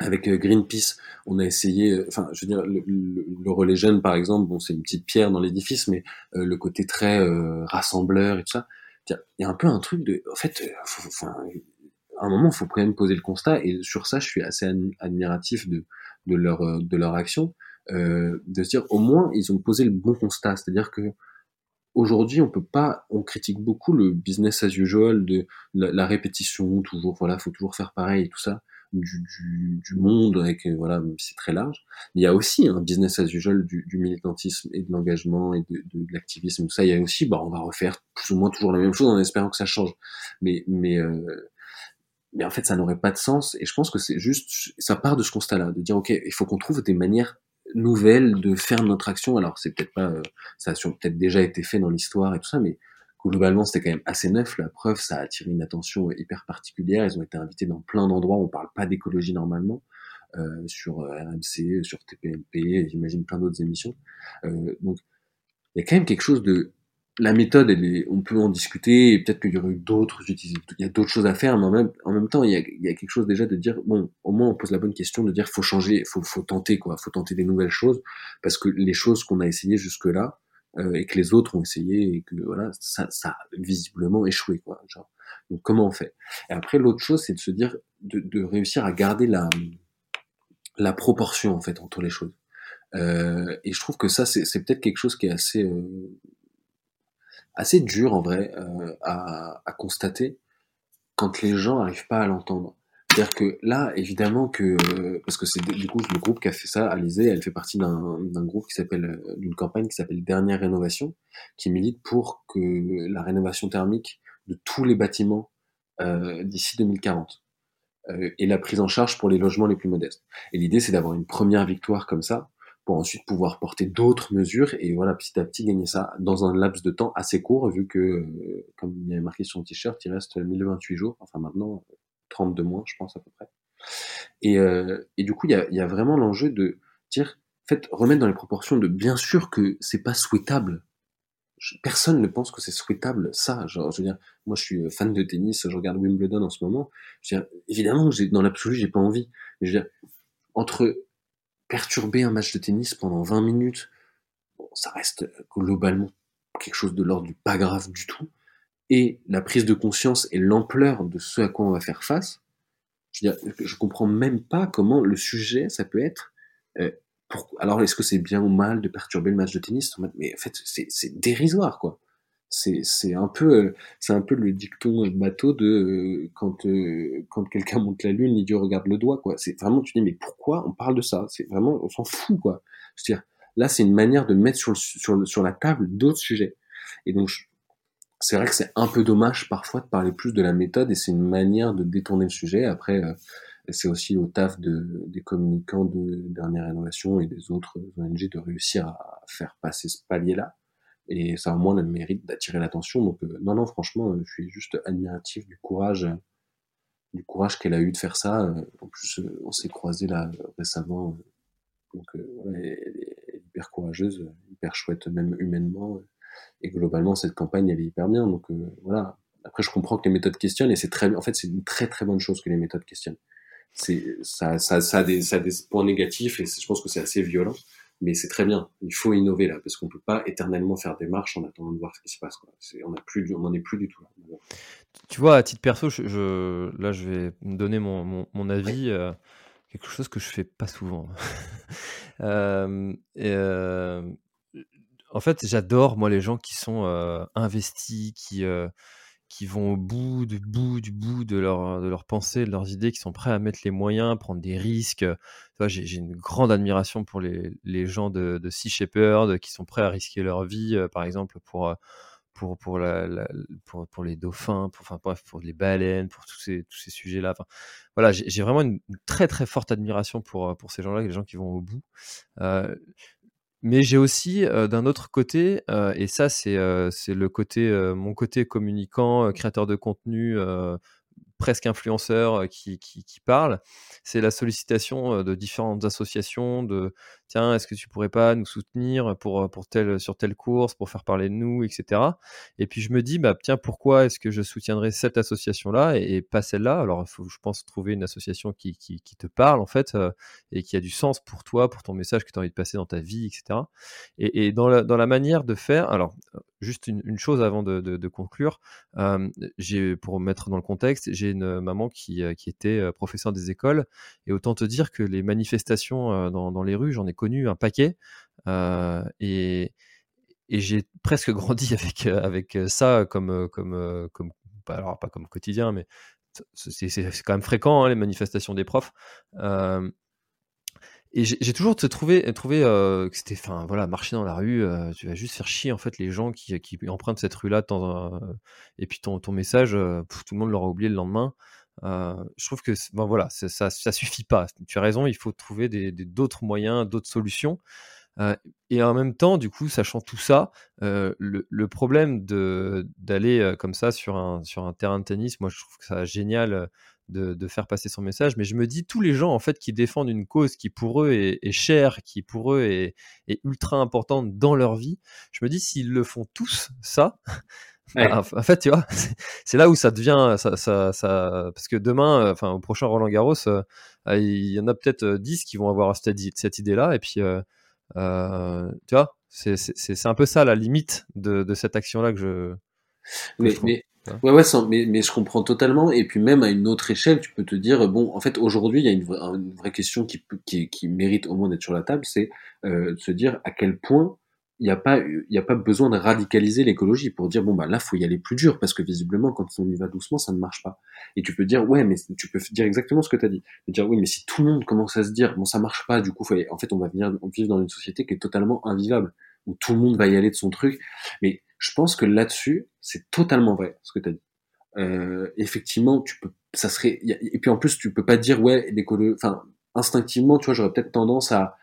[SPEAKER 2] avec euh, Greenpeace, on a essayé, euh, enfin, je veux dire, le, relais jeune, par exemple, bon, c'est une petite pierre dans l'édifice, mais euh, le côté très rassembleur et tout ça, il y a un peu un truc de, en fait, enfin, un moment, il faut quand même poser le constat, et sur ça, je suis assez admiratif de, de leur de leur action, euh, de se dire, au moins, ils ont posé le bon constat, c'est-à-dire que aujourd'hui, on peut pas, on critique beaucoup le business as usual de la, répétition, toujours, voilà, faut toujours faire pareil tout ça du, du, du monde, avec euh, voilà, c'est très large. il y a aussi un business as usual du, du militantisme et de l'engagement et de, de, l'activisme. Tout ça, il y a aussi, bah, on va refaire plus ou moins toujours la même chose en espérant que ça change. Mais, mais, euh, mais en fait, ça n'aurait pas de sens. Et je pense que c'est juste, ça part de ce constat-là, de dire, ok, il faut qu'on trouve des manières nouvelles de faire notre action. Alors, c'est peut-être pas, euh, ça a peut-être déjà été fait dans l'histoire et tout ça, mais globalement c'était quand même assez neuf. La preuve, ça a attiré une attention hyper particulière. Ils ont été invités dans plein d'endroits où on parle pas d'écologie normalement, euh, sur euh, RMC, sur TPMP, j'imagine plein d'autres émissions. Euh, donc il y a quand même quelque chose de la méthode, elle est, on peut en discuter, et peut-être qu'il y aurait eu d'autres, il y a d'autres choses à faire, mais en même, en même temps, il y, a, il y a quelque chose déjà de dire, bon, au moins on pose la bonne question, de dire, faut changer, faut, faut tenter, quoi, faut tenter des nouvelles choses, parce que les choses qu'on a essayées jusque-là, et que les autres ont essayé et que voilà, ça, ça a visiblement échoué quoi. Genre. Donc comment on fait? Et après l'autre chose, c'est de se dire de, de, réussir à garder la la proportion en fait entre les choses. Euh, et je trouve que ça c'est peut-être quelque chose qui est assez euh, assez dur en vrai euh, à, constater quand les gens n'arrivent pas à l'entendre. C'est-à-dire que là, évidemment que parce que c'est du coup le groupe qui a fait ça, Alizé, elle fait partie d'un groupe qui s'appelle d'une campagne qui s'appelle Dernière Rénovation, qui milite pour que la rénovation thermique de tous les bâtiments euh, d'ici 2040 euh, et la prise en charge pour les logements les plus modestes. Et l'idée, c'est d'avoir une première victoire comme ça pour ensuite pouvoir porter d'autres mesures et voilà petit à petit gagner ça dans un laps de temps assez court vu que euh, comme il y avait marqué sur le t-shirt il reste 1028 jours enfin maintenant 32 mois je pense à peu près et, euh, et du coup il y a, y a vraiment l'enjeu de dire fait remettre dans les proportions de bien sûr que c'est pas souhaitable personne ne pense que c'est souhaitable ça. Genre, je veux dire, moi je suis fan de tennis, je regarde Wimbledon en ce moment. Je veux dire, évidemment, dans l'absolu, j'ai pas envie. Mais je veux dire, entre perturber un match de tennis pendant 20 minutes, ça reste globalement quelque chose de l'ordre du pas grave du tout, et la prise de conscience et l'ampleur de ce à quoi on va faire face, je veux dire, je comprends même pas comment le sujet, ça peut être euh, alors, est-ce que c'est bien ou mal de perturber le match de tennis? Mais en fait, c'est dérisoire, quoi. C'est un peu euh, c'est un peu le dicton bateau de euh, quand euh, quand quelqu'un monte la lune, l'idiot regarde le doigt, quoi. C'est vraiment tu dis mais pourquoi on parle de ça? C'est vraiment on s'en fout, quoi. Je veux dire, là c'est une manière de mettre sur sur sur la table d'autres sujets. Et donc c'est vrai que c'est un peu dommage parfois de parler plus de la méthode et c'est une manière de détourner le sujet. Après c'est aussi au taf de, des communicants de Dernière Rénovation et des autres ONG de réussir à faire passer ce palier-là. Et ça a au moins le mérite d'attirer l'attention. Donc euh, non, non, franchement, euh, je suis juste admiratif du courage, du courage qu'elle a eu de faire ça. Euh, en plus, on s'est croisé là récemment. Donc elle est hyper courageuse, hyper chouette même humainement. Et globalement, cette campagne, elle est hyper bien. Donc voilà. Après, je comprends que les méthodes questionnent et c'est très, en fait, c'est une très très bonne chose que les méthodes questionnent c'est ça, ça, ça, a des, ça a des points négatifs et je pense que c'est assez violent, mais c'est très bien. Il faut innover là parce qu'on peut pas éternellement faire des marches en attendant de voir ce qui se passe. Quoi. on a plus, on en est plus du tout là.
[SPEAKER 3] Tu vois, à titre perso, je, là, je vais donner mon, mon, mon avis. Euh, quelque chose que je fais pas souvent. euh, et, euh, en fait, j'adore moi les gens qui sont investis, qui qui vont au bout du bout du bout de leur, de leur pensée, de leurs idées, qui sont prêts à mettre les moyens, prendre des risques. J'ai une grande admiration pour les, les gens de, de Sea Shepherd qui sont prêts à risquer leur vie, euh, par exemple, pour, euh, pour, pour, la, pour, pour, les dauphins, pour, enfin, bref, pour les baleines, pour tous ces, tous ces sujets-là. Voilà, j'ai vraiment une, très très forte admiration pour, pour ces gens-là, les gens qui vont au bout. Euh, mais j'ai aussi d'un autre côté, et ça c'est le côté mon côté communicant, créateur de contenu, presque influenceur qui, qui, qui parle, c'est la sollicitation de différentes associations de tiens, est-ce que tu pourrais pas nous soutenir pour, pour telle, sur telle course, pour faire parler de nous, etc. Et puis je me dis, bah, tiens, pourquoi est-ce que je soutiendrais cette association-là et, pas celle-là? Alors, je pense, trouver une association qui, qui, te parle, en fait, et qui a du sens pour toi, pour ton message que tu as envie de passer dans ta vie, etc. Et, dans, la, dans la manière de faire, alors, juste une, chose avant de, conclure, euh, j'ai, pour mettre dans le contexte, j'ai une maman qui, qui était professeur des écoles, et autant te dire que les manifestations dans, dans les rues, j'en ai connu un paquet. Euh, et, et j'ai presque grandi avec, avec ça comme, comme, comme alors pas comme quotidien, mais c'est quand même fréquent, hein, les manifestations des profs. Euh, et j'ai toujours trouvé, trouvé euh, que c'était, enfin voilà, marcher dans la rue, tu vas juste faire chier en fait les gens qui, qui empruntent cette rue-là, et puis ton, ton message, tout le monde l'aura oublié le lendemain. Euh, je trouve que bon, voilà, ça, ça suffit pas. Tu as raison, il faut trouver d'autres moyens, d'autres solutions. Euh, et en même temps, du coup, sachant tout ça, euh, le, le, problème d'aller comme ça sur un, sur un terrain de tennis, moi je trouve que ça génial de, de, faire passer son message, mais je me dis tous les gens en fait qui défendent une cause qui pour eux est, chère, qui pour eux est, ultra importante dans leur vie, je me dis s'ils le font tous ça, bah, en fait, tu vois, c'est là où ça devient, ça, ça, ça, parce que demain, euh, enfin, au prochain Roland Garros, euh, il y en a peut-être 10 euh, qui vont avoir cette, cette idée-là, et puis, euh, tu vois, C'est un peu ça la limite de, de cette action-là que je.
[SPEAKER 2] mais, mais, ouais, ouais, mais, mais je comprends totalement. Et puis même à une autre échelle, tu peux te dire bon, en fait, aujourd'hui, il y a une, vraie, une vraie question qui, qui, qui mérite au moins d'être sur la table, c'est euh, de se dire à quel point il n'y a pas il a pas besoin de radicaliser l'écologie pour dire bon bah là faut y aller plus dur parce que visiblement quand on y va doucement ça ne marche pas. Et tu peux dire ouais mais tu peux dire exactement ce que tu as dit dire oui mais si tout le monde commence à se dire bon ça marche pas du coup faut en fait on va venir vivre dans une société qui est totalement invivable où tout le monde va y aller de son truc. Mais je pense que là-dessus c'est totalement vrai ce que tu as dit. Euh, effectivement tu peux ça serait et puis en plus tu peux pas dire ouais l'écolo enfin instinctivement tu vois j'aurais peut-être tendance à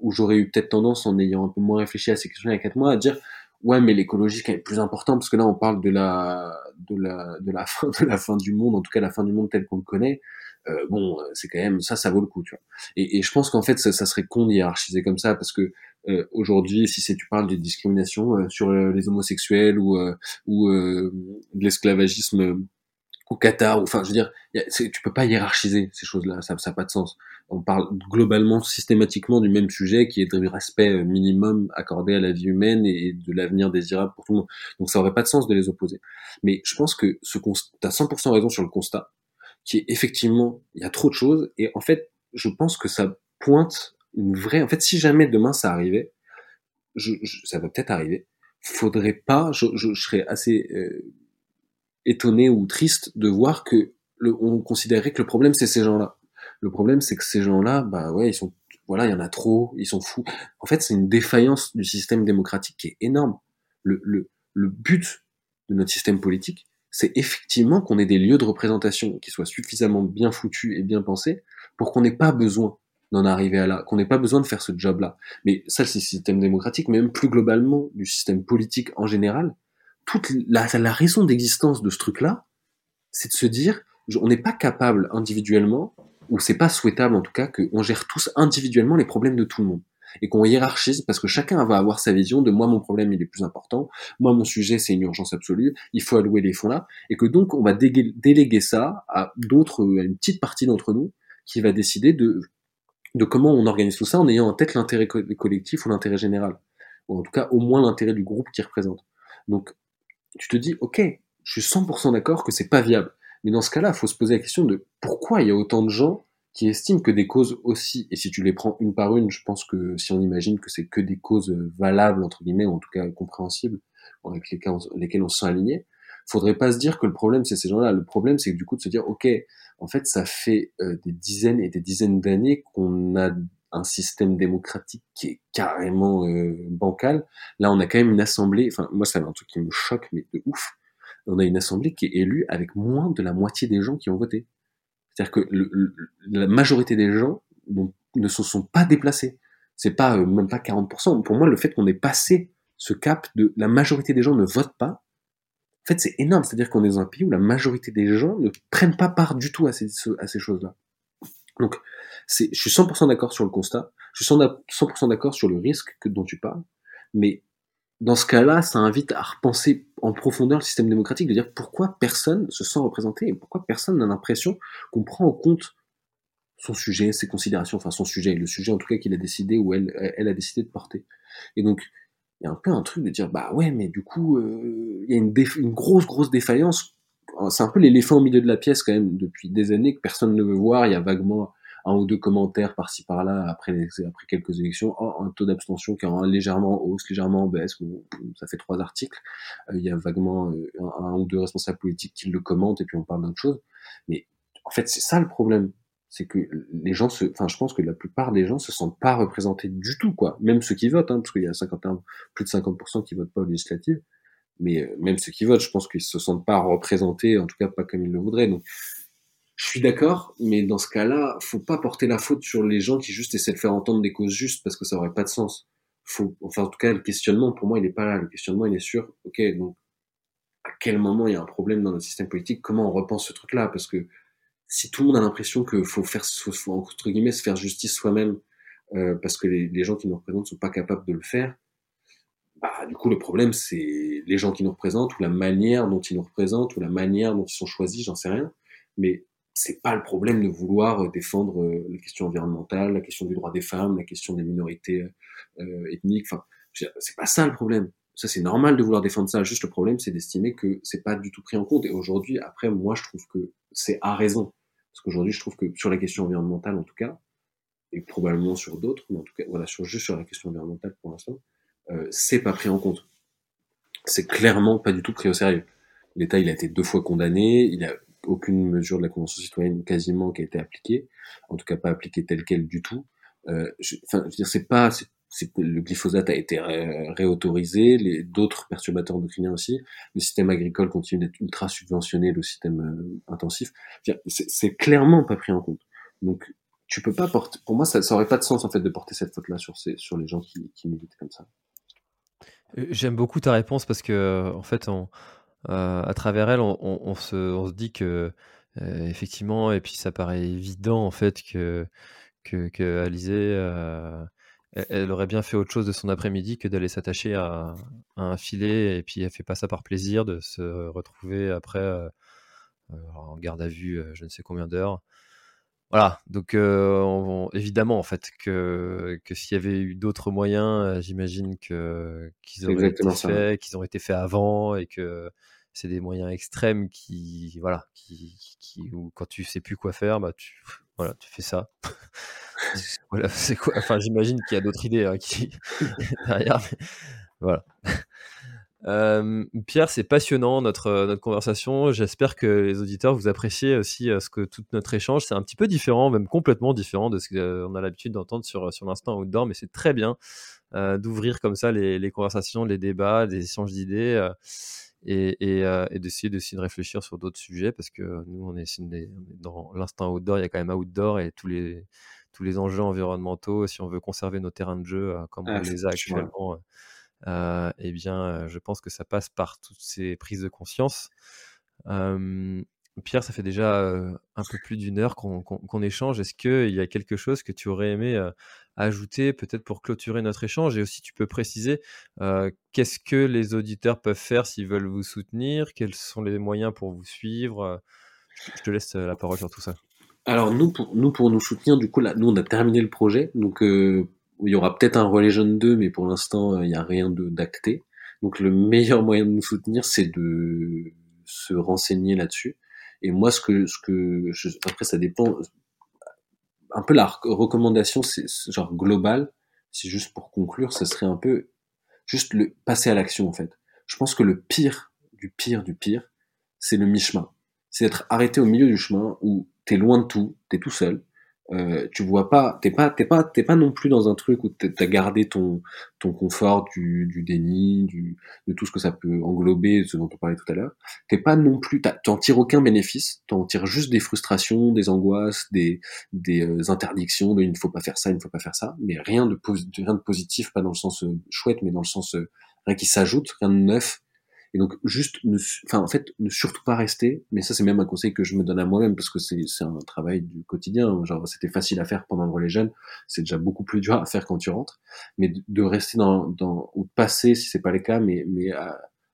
[SPEAKER 2] où j'aurais eu peut-être tendance, en ayant un peu moins réfléchi à ces questions il y a quatre mois, à dire ouais, mais l'écologie est plus important parce que là on parle de la de la de la fin de la fin du monde, en tout cas la fin du monde tel qu'on le connaît. Euh, bon, c'est quand même ça, ça vaut le coup, tu vois. Et, et je pense qu'en fait, ça, ça, serait con d'y hiérarchiser comme ça parce que euh, aujourd'hui, si c'est tu parles de discrimination euh, sur euh, les homosexuels ou ou de l'esclavagisme au Qatar, enfin, je veux dire, tu peux pas hiérarchiser ces choses-là, ça n'a pas de sens. On parle globalement, systématiquement du même sujet qui est du respect euh, minimum accordé à la vie humaine et de l'avenir désirable pour tout le monde. Donc ça aurait pas de sens de les opposer. Mais je pense que ce constat, t'as 100% raison sur le constat, qui est effectivement, il y a trop de choses, et en fait, je pense que ça pointe une vraie, en fait, si jamais demain ça arrivait, je, ça va peut-être arriver, faudrait pas, je, je, serais assez, euh, étonné ou triste de voir que le, on considérait que le problème c'est ces gens-là. Le problème c'est que ces gens-là, bah ouais, ils sont, voilà, il y en a trop, ils sont fous. En fait, c'est une défaillance du système démocratique qui est énorme. Le, le, le but de notre système politique, c'est effectivement qu'on ait des lieux de représentation qui soient suffisamment bien foutus et bien pensés pour qu'on n'ait pas besoin d'en arriver à là, qu'on n'ait pas besoin de faire ce job-là. Mais ça, c'est le système démocratique, mais même plus globalement du système politique en général, toute la, la raison d'existence de ce truc-là, c'est de se dire, on n'est pas capable individuellement, ou c'est pas souhaitable en tout cas, qu'on gère tous individuellement les problèmes de tout le monde et qu'on hiérarchise parce que chacun va avoir sa vision de moi mon problème il est plus important, moi mon sujet c'est une urgence absolue, il faut allouer les fonds là et que donc on va déléguer ça à d'autres, à une petite partie d'entre nous qui va décider de de comment on organise tout ça en ayant en tête l'intérêt collectif ou l'intérêt général ou en tout cas au moins l'intérêt du groupe qui représente. Donc tu te dis, ok, je suis 100% d'accord que c'est pas viable. Mais dans ce cas-là, il faut se poser la question de pourquoi il y a autant de gens qui estiment que des causes aussi, et si tu les prends une par une, je pense que si on imagine que c'est que des causes valables, entre guillemets, ou en tout cas compréhensibles, avec lesquelles on, lesquelles on se sent aligné, faudrait pas se dire que le problème c'est ces gens-là. Le problème c'est du coup de se dire, ok, en fait, ça fait euh, des dizaines et des dizaines d'années qu'on a un système démocratique qui est carrément euh, bancal. Là, on a quand même une assemblée. Enfin, moi, c'est un truc qui me choque, mais de ouf. On a une assemblée qui est élue avec moins de la moitié des gens qui ont voté. C'est-à-dire que la majorité des gens ne se sont pas déplacés. C'est pas euh, même pas 40%. Pour moi, le fait qu'on ait passé ce cap de la majorité des gens ne votent pas, en fait, c'est énorme. C'est-à-dire qu'on est dans un pays où la majorité des gens ne prennent pas part du tout à ces, choses-là. Donc, je suis 100% d'accord sur le constat, je suis 100% d'accord sur le risque que, dont tu parles, mais dans ce cas-là, ça invite à repenser en profondeur le système démocratique, de dire pourquoi personne se sent représenté et pourquoi personne n'a l'impression qu'on prend en compte son sujet, ses considérations, enfin son sujet, le sujet en tout cas qu'il a décidé ou elle, elle a décidé de porter. Et donc, il y a un peu un truc de dire, bah ouais, mais du coup, euh, il y a une, une grosse, grosse défaillance. C'est un peu l'éléphant au milieu de la pièce quand même depuis des années que personne ne veut voir. Il y a vaguement un ou deux commentaires par-ci par-là après, après quelques élections, un taux d'abstention qui est légèrement en hausse, légèrement en baisse, ça fait trois articles, euh, il y a vaguement euh, un, ou deux responsables politiques qui le commentent et puis on parle d'autre chose. Mais en fait, c'est ça le problème. C'est que les gens se, enfin, je pense que la plupart des gens se sentent pas représentés du tout, quoi. Même ceux qui votent, hein, parce qu'il y a 51, plus de 50% qui votent pas aux législatives. Mais euh, même ceux qui votent, je pense qu'ils se sentent pas représentés, en tout cas pas comme ils le voudraient. Je suis d'accord, mais dans ce cas-là, faut pas porter la faute sur les gens qui juste essaient de faire entendre des causes justes parce que ça aurait pas de sens. Faut, enfin, en tout cas, le questionnement, pour moi, il est pas là. Le questionnement, il est sûr. Ok, donc, à quel moment il y a un problème dans notre système politique? Comment on repense ce truc-là? Parce que si tout le monde a l'impression que faut faire, faut, entre guillemets, se faire justice soi-même euh, parce que les, les, gens qui nous représentent sont pas capables de le faire, bah, du coup, le problème, c'est les gens qui nous représentent ou la manière dont ils nous représentent ou la manière dont ils sont choisis, j'en sais rien. Mais c'est pas le problème de vouloir euh, défendre euh, la question environnementale, la question du droit des femmes, la question des minorités euh, ethniques. Enfin, C'est pas ça le problème. Ça, c'est normal de vouloir défendre ça. Juste le problème, c'est d'estimer que c'est pas du tout pris en compte. Et aujourd'hui, après, moi, je trouve que c'est à raison. Parce qu'aujourd'hui, je trouve que sur la question environnementale, en tout cas, et probablement sur d'autres, mais en tout cas, voilà, sur, juste sur la question environnementale pour l'instant, euh, c'est pas pris en compte. C'est clairement pas du tout pris au sérieux. L'État, il a été deux fois condamné, il a aucune mesure de la Convention citoyenne quasiment qui a été appliquée, en tout cas pas appliquée telle quelle du tout. Euh, enfin, c'est pas, le glyphosate a été réautorisé, les d'autres perturbateurs endocriniens aussi. Le système agricole continue d'être ultra subventionné, le système euh, intensif. C'est clairement pas pris en compte. Donc, tu peux pas porter. Pour moi, ça, ça aurait pas de sens en fait de porter cette faute-là sur ces, sur les gens qui, qui militent comme ça.
[SPEAKER 3] Euh, j'aime beaucoup ta réponse parce que en fait, on, euh, à travers elle, on, on, se, on, se, dit que euh, effectivement, et puis ça paraît évident en fait que que, que Alizé, euh, elle, aurait bien fait autre chose de son après-midi que d'aller s'attacher à, à, un filet et puis elle fait pas ça par plaisir de se retrouver après en garde à vue, je ne sais combien d'heures. Voilà, donc évidemment en fait que, que s'il y avait eu d'autres moyens, j'imagine que qu'ils auraient été faits, qu'ils auraient été faits avant et que c'est des moyens extrêmes qui voilà qui, qui où quand tu sais plus quoi faire, bah tu voilà tu fais ça. voilà c'est quoi Enfin j'imagine qu'il y a d'autres idées hein, qui derrière. voilà. Pierre, c'est passionnant notre, notre conversation. J'espère que les auditeurs vous appréciez aussi ce que tout notre échange. C'est un petit peu différent, même complètement différent de ce qu'on a l'habitude d'entendre sur, sur l'instant outdoor, mais c'est très bien d'ouvrir comme ça les, les, conversations, les débats, les échanges d'idées et, et, et d'essayer de réfléchir sur d'autres sujets parce que nous, on est, dans l'instant outdoor, il y a quand même outdoor et tous les, tous les enjeux environnementaux. Si on veut conserver nos terrains de jeu comme on les a actuellement euh, eh bien, euh, je pense que ça passe par toutes ces prises de conscience. Pierre, ça fait déjà euh, un peu plus d'une heure qu'on échange. Est-ce qu'il y a quelque chose que tu aurais aimé ajouter, peut-être pour clôturer notre échange Et aussi, tu peux préciser qu'est-ce que les auditeurs peuvent faire s'ils veulent vous soutenir Quels sont les moyens pour vous suivre Je te laisse la parole sur tout ça.
[SPEAKER 2] Alors nous pour nous pour nous soutenir, du coup là, nous on a terminé le projet, donc il y aura peut-être un Relation 2, mais pour l'instant, il n'y a rien d'acté. Donc le meilleur moyen de nous soutenir, c'est de se renseigner là-dessus. Et moi, ce que, ce que, je, après, ça dépend. Un peu la recommandation, c'est genre global. C'est juste pour conclure, ça serait un peu juste le passer à l'action en fait. Je pense que le pire du pire du pire, c'est le mi-chemin. C'est d'être arrêté au milieu du chemin où t'es loin de tout, t'es tout seul, euh, tu vois pas, t'es pas, t'es pas, t'es pas non plus dans un truc où t'as gardé ton ton confort du, du déni, du, de tout ce que ça peut englober, ce dont on parlait tout à l'heure. T'es pas non plus, t'en tires aucun bénéfice, t'en tires juste des frustrations, des angoisses, des des euh, interdictions, de il ne faut pas faire ça, il ne faut pas faire ça, mais rien de, rien de positif, pas dans le sens euh, chouette, mais dans le sens rien qui s'ajoute, rien de neuf, et donc juste, ne, enfin en fait, ne surtout pas rester. Mais ça c'est même un conseil que je me donne à moi-même parce que c'est c'est un travail du quotidien. Genre c'était facile à faire pendant le relais jeune, c'est déjà beaucoup plus dur à faire quand tu rentres. Mais de, rester dans dans ou de passer si c'est pas le cas, mais mais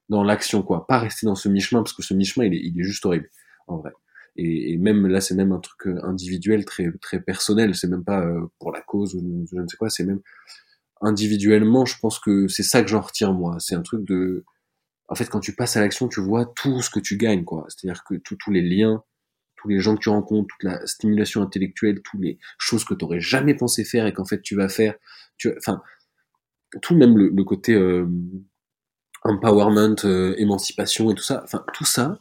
[SPEAKER 2] dans l'action quoi, pas rester dans ce mi-chemin parce que ce mi-chemin il est il est juste horrible en vrai. Et, et même là c'est même un truc euh, individuel très très personnel. C'est même pas euh, pour la cause ou je ne sais quoi. C'est même individuellement, je pense que c'est ça que j'en retire moi. C'est un truc de en fait, quand tu passes à l'action, tu vois tout ce que tu gagnes, quoi. C'est-à-dire que tous les liens, tous les gens que tu rencontres, toute la stimulation intellectuelle, toutes les choses que tu aurais jamais pensé faire et qu'en fait tu vas faire, tu, enfin, tout même le, côté euh, empowerment, euh, émancipation et tout ça, enfin tout ça,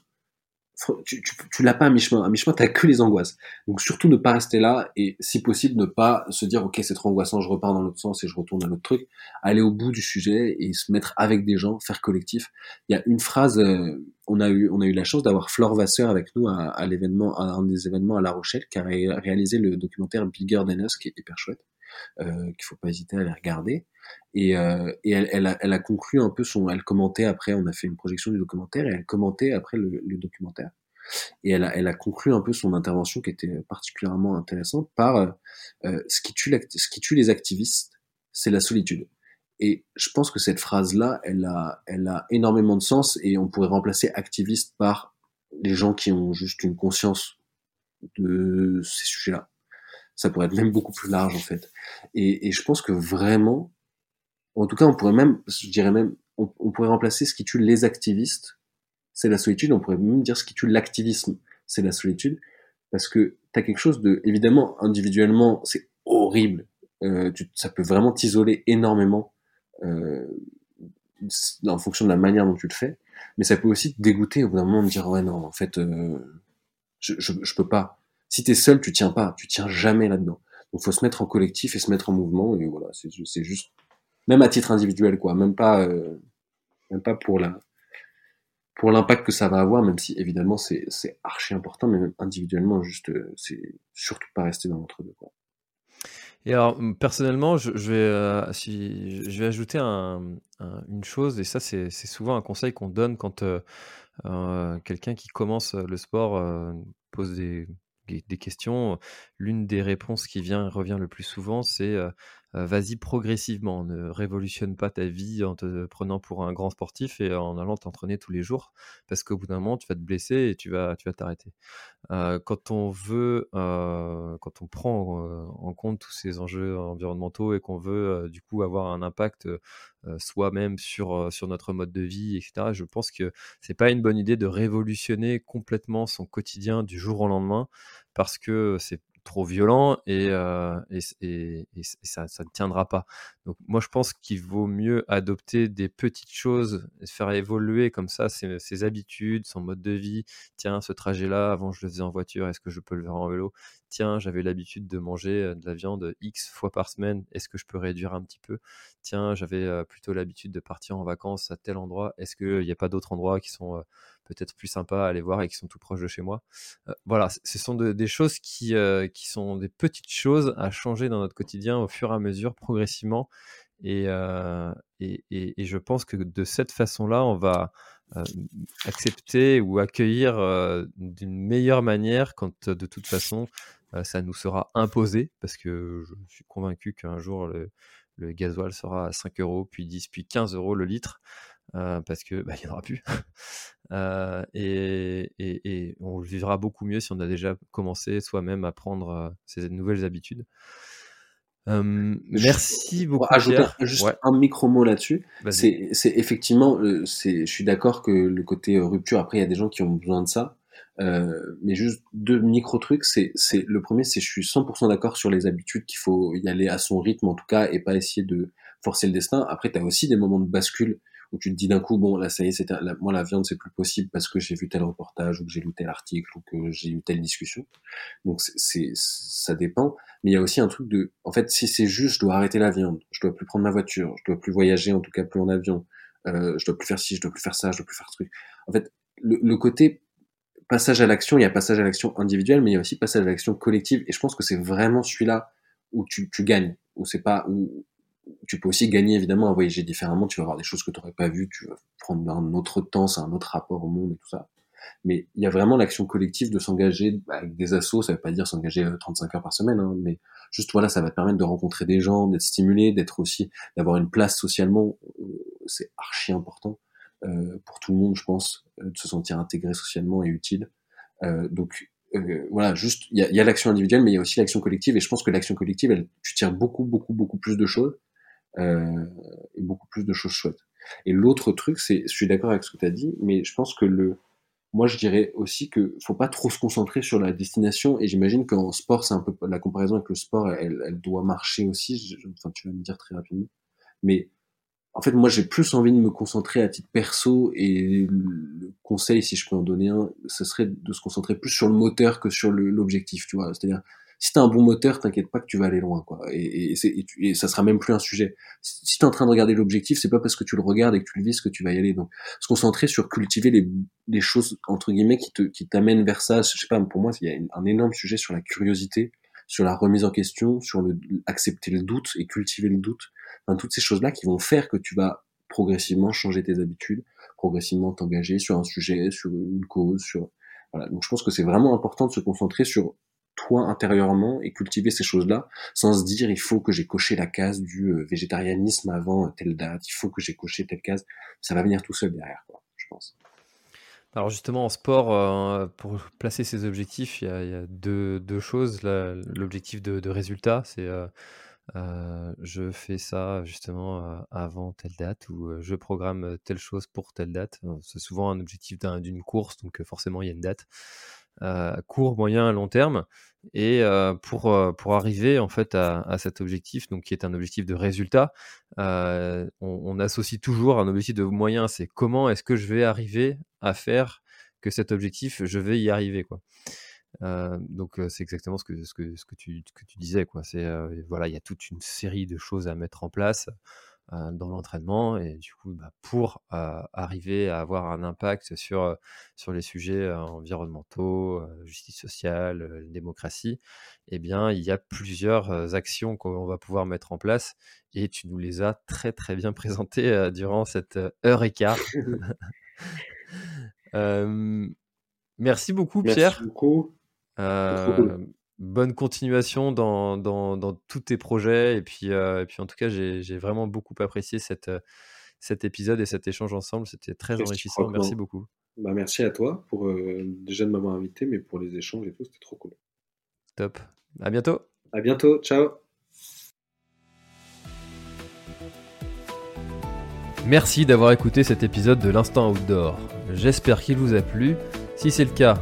[SPEAKER 2] tu, tu, tu l'as pas à mi-chemin. À mi-chemin, t'as que les angoisses. Donc surtout ne pas rester là et si possible ne pas se dire ok c'est trop angoissant, je repars dans l'autre sens et je retourne à l'autre truc. Aller au bout du sujet et se mettre avec des gens, faire collectif. Il y a une phrase, euh, on a eu on a eu la chance d'avoir Flore Vasseur avec nous à, à l'événement, à un des événements à La Rochelle, qui a réalisé le documentaire Bigger Than Us, qui est hyper chouette, euh, qu'il faut pas hésiter à aller regarder. Et, euh, et elle, elle, a, elle, a, conclu un peu son, elle commentait après, on a fait une projection du documentaire et elle commentait après le, le documentaire. Et elle a, elle a conclu un peu son intervention qui était particulièrement intéressante par euh, euh ce, qui tue ce qui tue les activistes, c'est la solitude. Et je pense que cette phrase-là, elle a, elle a énormément de sens et on pourrait remplacer activiste par les gens qui ont juste une conscience de ces sujets-là. Ça pourrait être même beaucoup plus large en fait. Et, je pense que vraiment, En tout cas, on pourrait même, je dirais même, on, pourrait remplacer ce qui tue les activistes, c'est la solitude. On pourrait même dire ce qui tue l'activisme, c'est la solitude, parce que tu as quelque chose de, évidemment, individuellement, c'est horrible. Euh, ça peut vraiment t'isoler énormément euh, en fonction de la manière dont tu le fais, mais ça peut aussi te dégoûter au bout d'un moment de dire ouais non, en fait, euh, je, je, je peux pas. Si t'es seul, tu tiens pas, tu tiens jamais là-dedans. Donc faut se mettre en collectif et se mettre en mouvement et voilà, c'est juste même à titre individuel quoi, même pas euh, même pas pour la pour l'impact que ça va avoir, même si évidemment c'est archi important, mais même individuellement juste euh, c'est surtout pas rester dans l'entre deux quoi.
[SPEAKER 3] Et alors, personnellement, je, vais, euh, si, je vais ajouter un, une chose, et ça, c'est souvent un conseil qu'on donne quand quelqu'un qui commence le sport pose des, des questions, l'une des réponses qui vient revient le plus souvent, c'est vas-y progressivement, ne révolutionne pas ta vie en te prenant pour un grand sportif et en allant t'entraîner tous les jours, parce qu'au bout d'un moment, tu vas te blesser et tu vas, tu vas t'arrêter. quand on veut, quand on prend en compte tous ces enjeux environnementaux et qu'on veut du coup avoir un impact soi-même sur, sur notre mode de vie, etc., je pense que c'est pas une bonne idée de révolutionner complètement son quotidien du jour au lendemain parce que c'est trop violent et, et, ça, ça, ne tiendra pas. Donc moi je pense qu'il vaut mieux adopter des petites choses, faire évoluer comme ça ses, ses, habitudes, son mode de vie. Tiens, ce trajet-là, avant je le faisais en voiture, est-ce que je peux le faire en vélo? Tiens, j'avais l'habitude de manger de la viande X fois par semaine, est-ce que je peux réduire un petit peu? Tiens, j'avais plutôt l'habitude de partir en vacances à tel endroit, est-ce qu'il n'y a pas d'autres endroits qui sont peut-être plus sympas à aller voir et qui sont tout proches de chez moi. Euh, voilà, ce sont des choses qui, euh, qui sont des petites choses à changer dans notre quotidien au fur et à mesure, progressivement. Et, euh, et, et, je pense que de cette façon-là, on va accepter ou accueillir d'une meilleure manière quand de toute façon ça nous sera imposé, parce que je suis convaincu qu'un jour le, le gasoil sera à 5 euros, puis 10, puis 15 euros le litre. Euh, parce que bah, il n'y en aura plus. Euh, et, et, on vivra beaucoup mieux si on a déjà commencé soi-même à prendre euh, ces nouvelles habitudes. merci beaucoup.
[SPEAKER 2] Ajouter juste un micro mot là-dessus. C'est effectivement, je suis d'accord que le côté rupture. Après, il y a des gens qui ont besoin de ça. mais juste deux micro trucs. C'est le premier, c'est je suis 100% d'accord sur les habitudes qu'il faut y aller à son rythme en tout cas et pas essayer de forcer le destin. Après, tu as aussi des moments de bascule où tu te dis d'un coup, bon, là, ça y est, c'est moi, la viande, c'est plus possible parce que j'ai vu tel reportage ou que j'ai lu tel article ou que j'ai eu telle discussion. Donc, c'est, ça dépend. Mais il y a aussi un truc de, en fait, si c'est juste, je dois arrêter la viande, je dois plus prendre ma voiture, je dois plus voyager, en tout cas plus en avion, euh, je dois plus faire ci, je dois plus faire ça, je dois plus faire ce truc. En fait, le, le côté passage à l'action, il y a passage à l'action individuelle, mais il y a aussi passage à l'action collective. Et je pense que c'est vraiment celui-là où tu, tu gagnes, où c'est pas, où, tu peux aussi gagner évidemment à voyager différemment, tu vas voir des choses que tu n'aurais pas vues, tu vas prendre un autre temps, c'est un autre rapport au monde et tout ça. Mais il y a vraiment l'action collective de s'engager avec des assos, ça veut pas dire s'engager 35 euh, heures par semaine, hein, mais juste voilà, ça va te permettre de rencontrer des gens, d'être stimulé, d'être aussi, d'avoir une place socialement, euh, c'est archi important euh, pour tout le monde, je pense, euh, de se sentir intégré socialement et utile. Euh, donc voilà, juste il y a, y a l'action individuelle, mais il y a aussi l'action collective, et je pense que l'action collective, elle, tu tires beaucoup, beaucoup, beaucoup plus de choses euh, et beaucoup plus de choses chouettes. Et l'autre truc, c'est, je suis d'accord avec ce que tu as dit, mais je pense que le, moi je dirais aussi que faut pas trop se concentrer sur la destination, et j'imagine qu'en sport, c'est un peu la comparaison avec le sport, elle, elle doit marcher aussi. enfin, tu vas me dire très rapidement, mais en fait, moi, j'ai plus envie de me concentrer à titre perso et le conseil, si je peux en donner un, ce serait de se concentrer plus sur le moteur que sur l'objectif, tu vois. C'est-à-dire, si t'as un bon moteur, t'inquiète pas que tu vas aller loin, quoi. Et, et, et, ça sera même plus un sujet. Si t'es en train de regarder l'objectif, c'est pas parce que tu le regardes et que tu le vises que tu vas y aller. Donc, se concentrer sur cultiver les, choses entre guillemets qui te qui t'amènent vers ça. Je sais pas, pour moi, il y a un énorme sujet sur la curiosité, sur la remise en question, sur le accepter le doute et cultiver le doute. Enfin, toutes ces choses-là qui vont faire que tu vas progressivement changer tes habitudes, progressivement t'engager sur un sujet, sur une cause, sur voilà. Donc, je pense que c'est vraiment important de se concentrer sur toi intérieurement et cultiver ces choses-là sans se dire il faut que j'ai coché la case du euh, végétarianisme avant telle date, il faut que j'ai coché telle case, ça va venir tout seul derrière, je pense.
[SPEAKER 3] Alors justement en sport, euh, pour placer ses objectifs, il y a, deux, choses. L'objectif de, résultat, c'est euh, je fais ça justement avant telle date ou je programme telle chose pour telle date. C'est souvent un objectif d'une course, donc forcément il y a une date. Court, moyen, long terme. Et pour, pour arriver en fait à, cet objectif, donc qui est un objectif de résultat, on, associe toujours un objectif de moyen, c'est comment est-ce que je vais arriver à faire que cet objectif, je vais y arriver quoi. donc c'est exactement ce que, ce que, ce que, tu, que tu disais quoi. C'est voilà, il y a toute une série de choses à mettre en place. Euh, dans l'entraînement et du coup bah, pour euh, arriver à avoir un impact sur, euh, sur les sujets environnementaux, justice sociale, démocratie, eh bien il y a plusieurs actions qu'on va pouvoir mettre en place et tu nous les as très très bien présentées durant cette heure et quart. merci beaucoup Pierre.
[SPEAKER 2] Merci beaucoup
[SPEAKER 3] bonne continuation dans, dans, dans, tous tes projets. Et puis, euh, et puis en tout cas, j'ai vraiment beaucoup apprécié cette, euh, cet épisode et cet échange ensemble. C'était très enrichissant. Merci beaucoup.
[SPEAKER 2] Bah, merci à toi pour euh, déjà de m'avoir invité, mais pour les échanges et tout, c'était trop cool.
[SPEAKER 3] Top. À bientôt.
[SPEAKER 2] À bientôt. Ciao.
[SPEAKER 3] Merci d'avoir écouté cet épisode de l'Instant Outdoor. J'espère qu'il vous a plu. Si c'est le cas,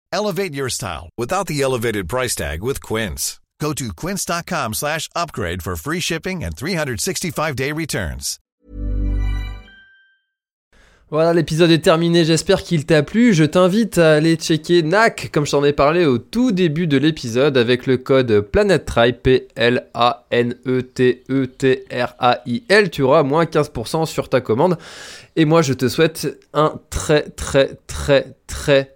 [SPEAKER 4] Elevate your style without the elevated price tag with Quince. Go to quince.com slash upgrade for free shipping and 365-day returns.
[SPEAKER 3] Voilà, l'épisode est terminé, j'espère qu'il t'a plu. Je t'invite à aller checker NAC, comme je t'en ai parlé au tout début de l'épisode, avec le code PlanetTrail, P-L-A-N-E-T-E-T-R-A-I-L. Tu auras moins 15% sur ta commande. Et moi, je te souhaite un très, très, très, très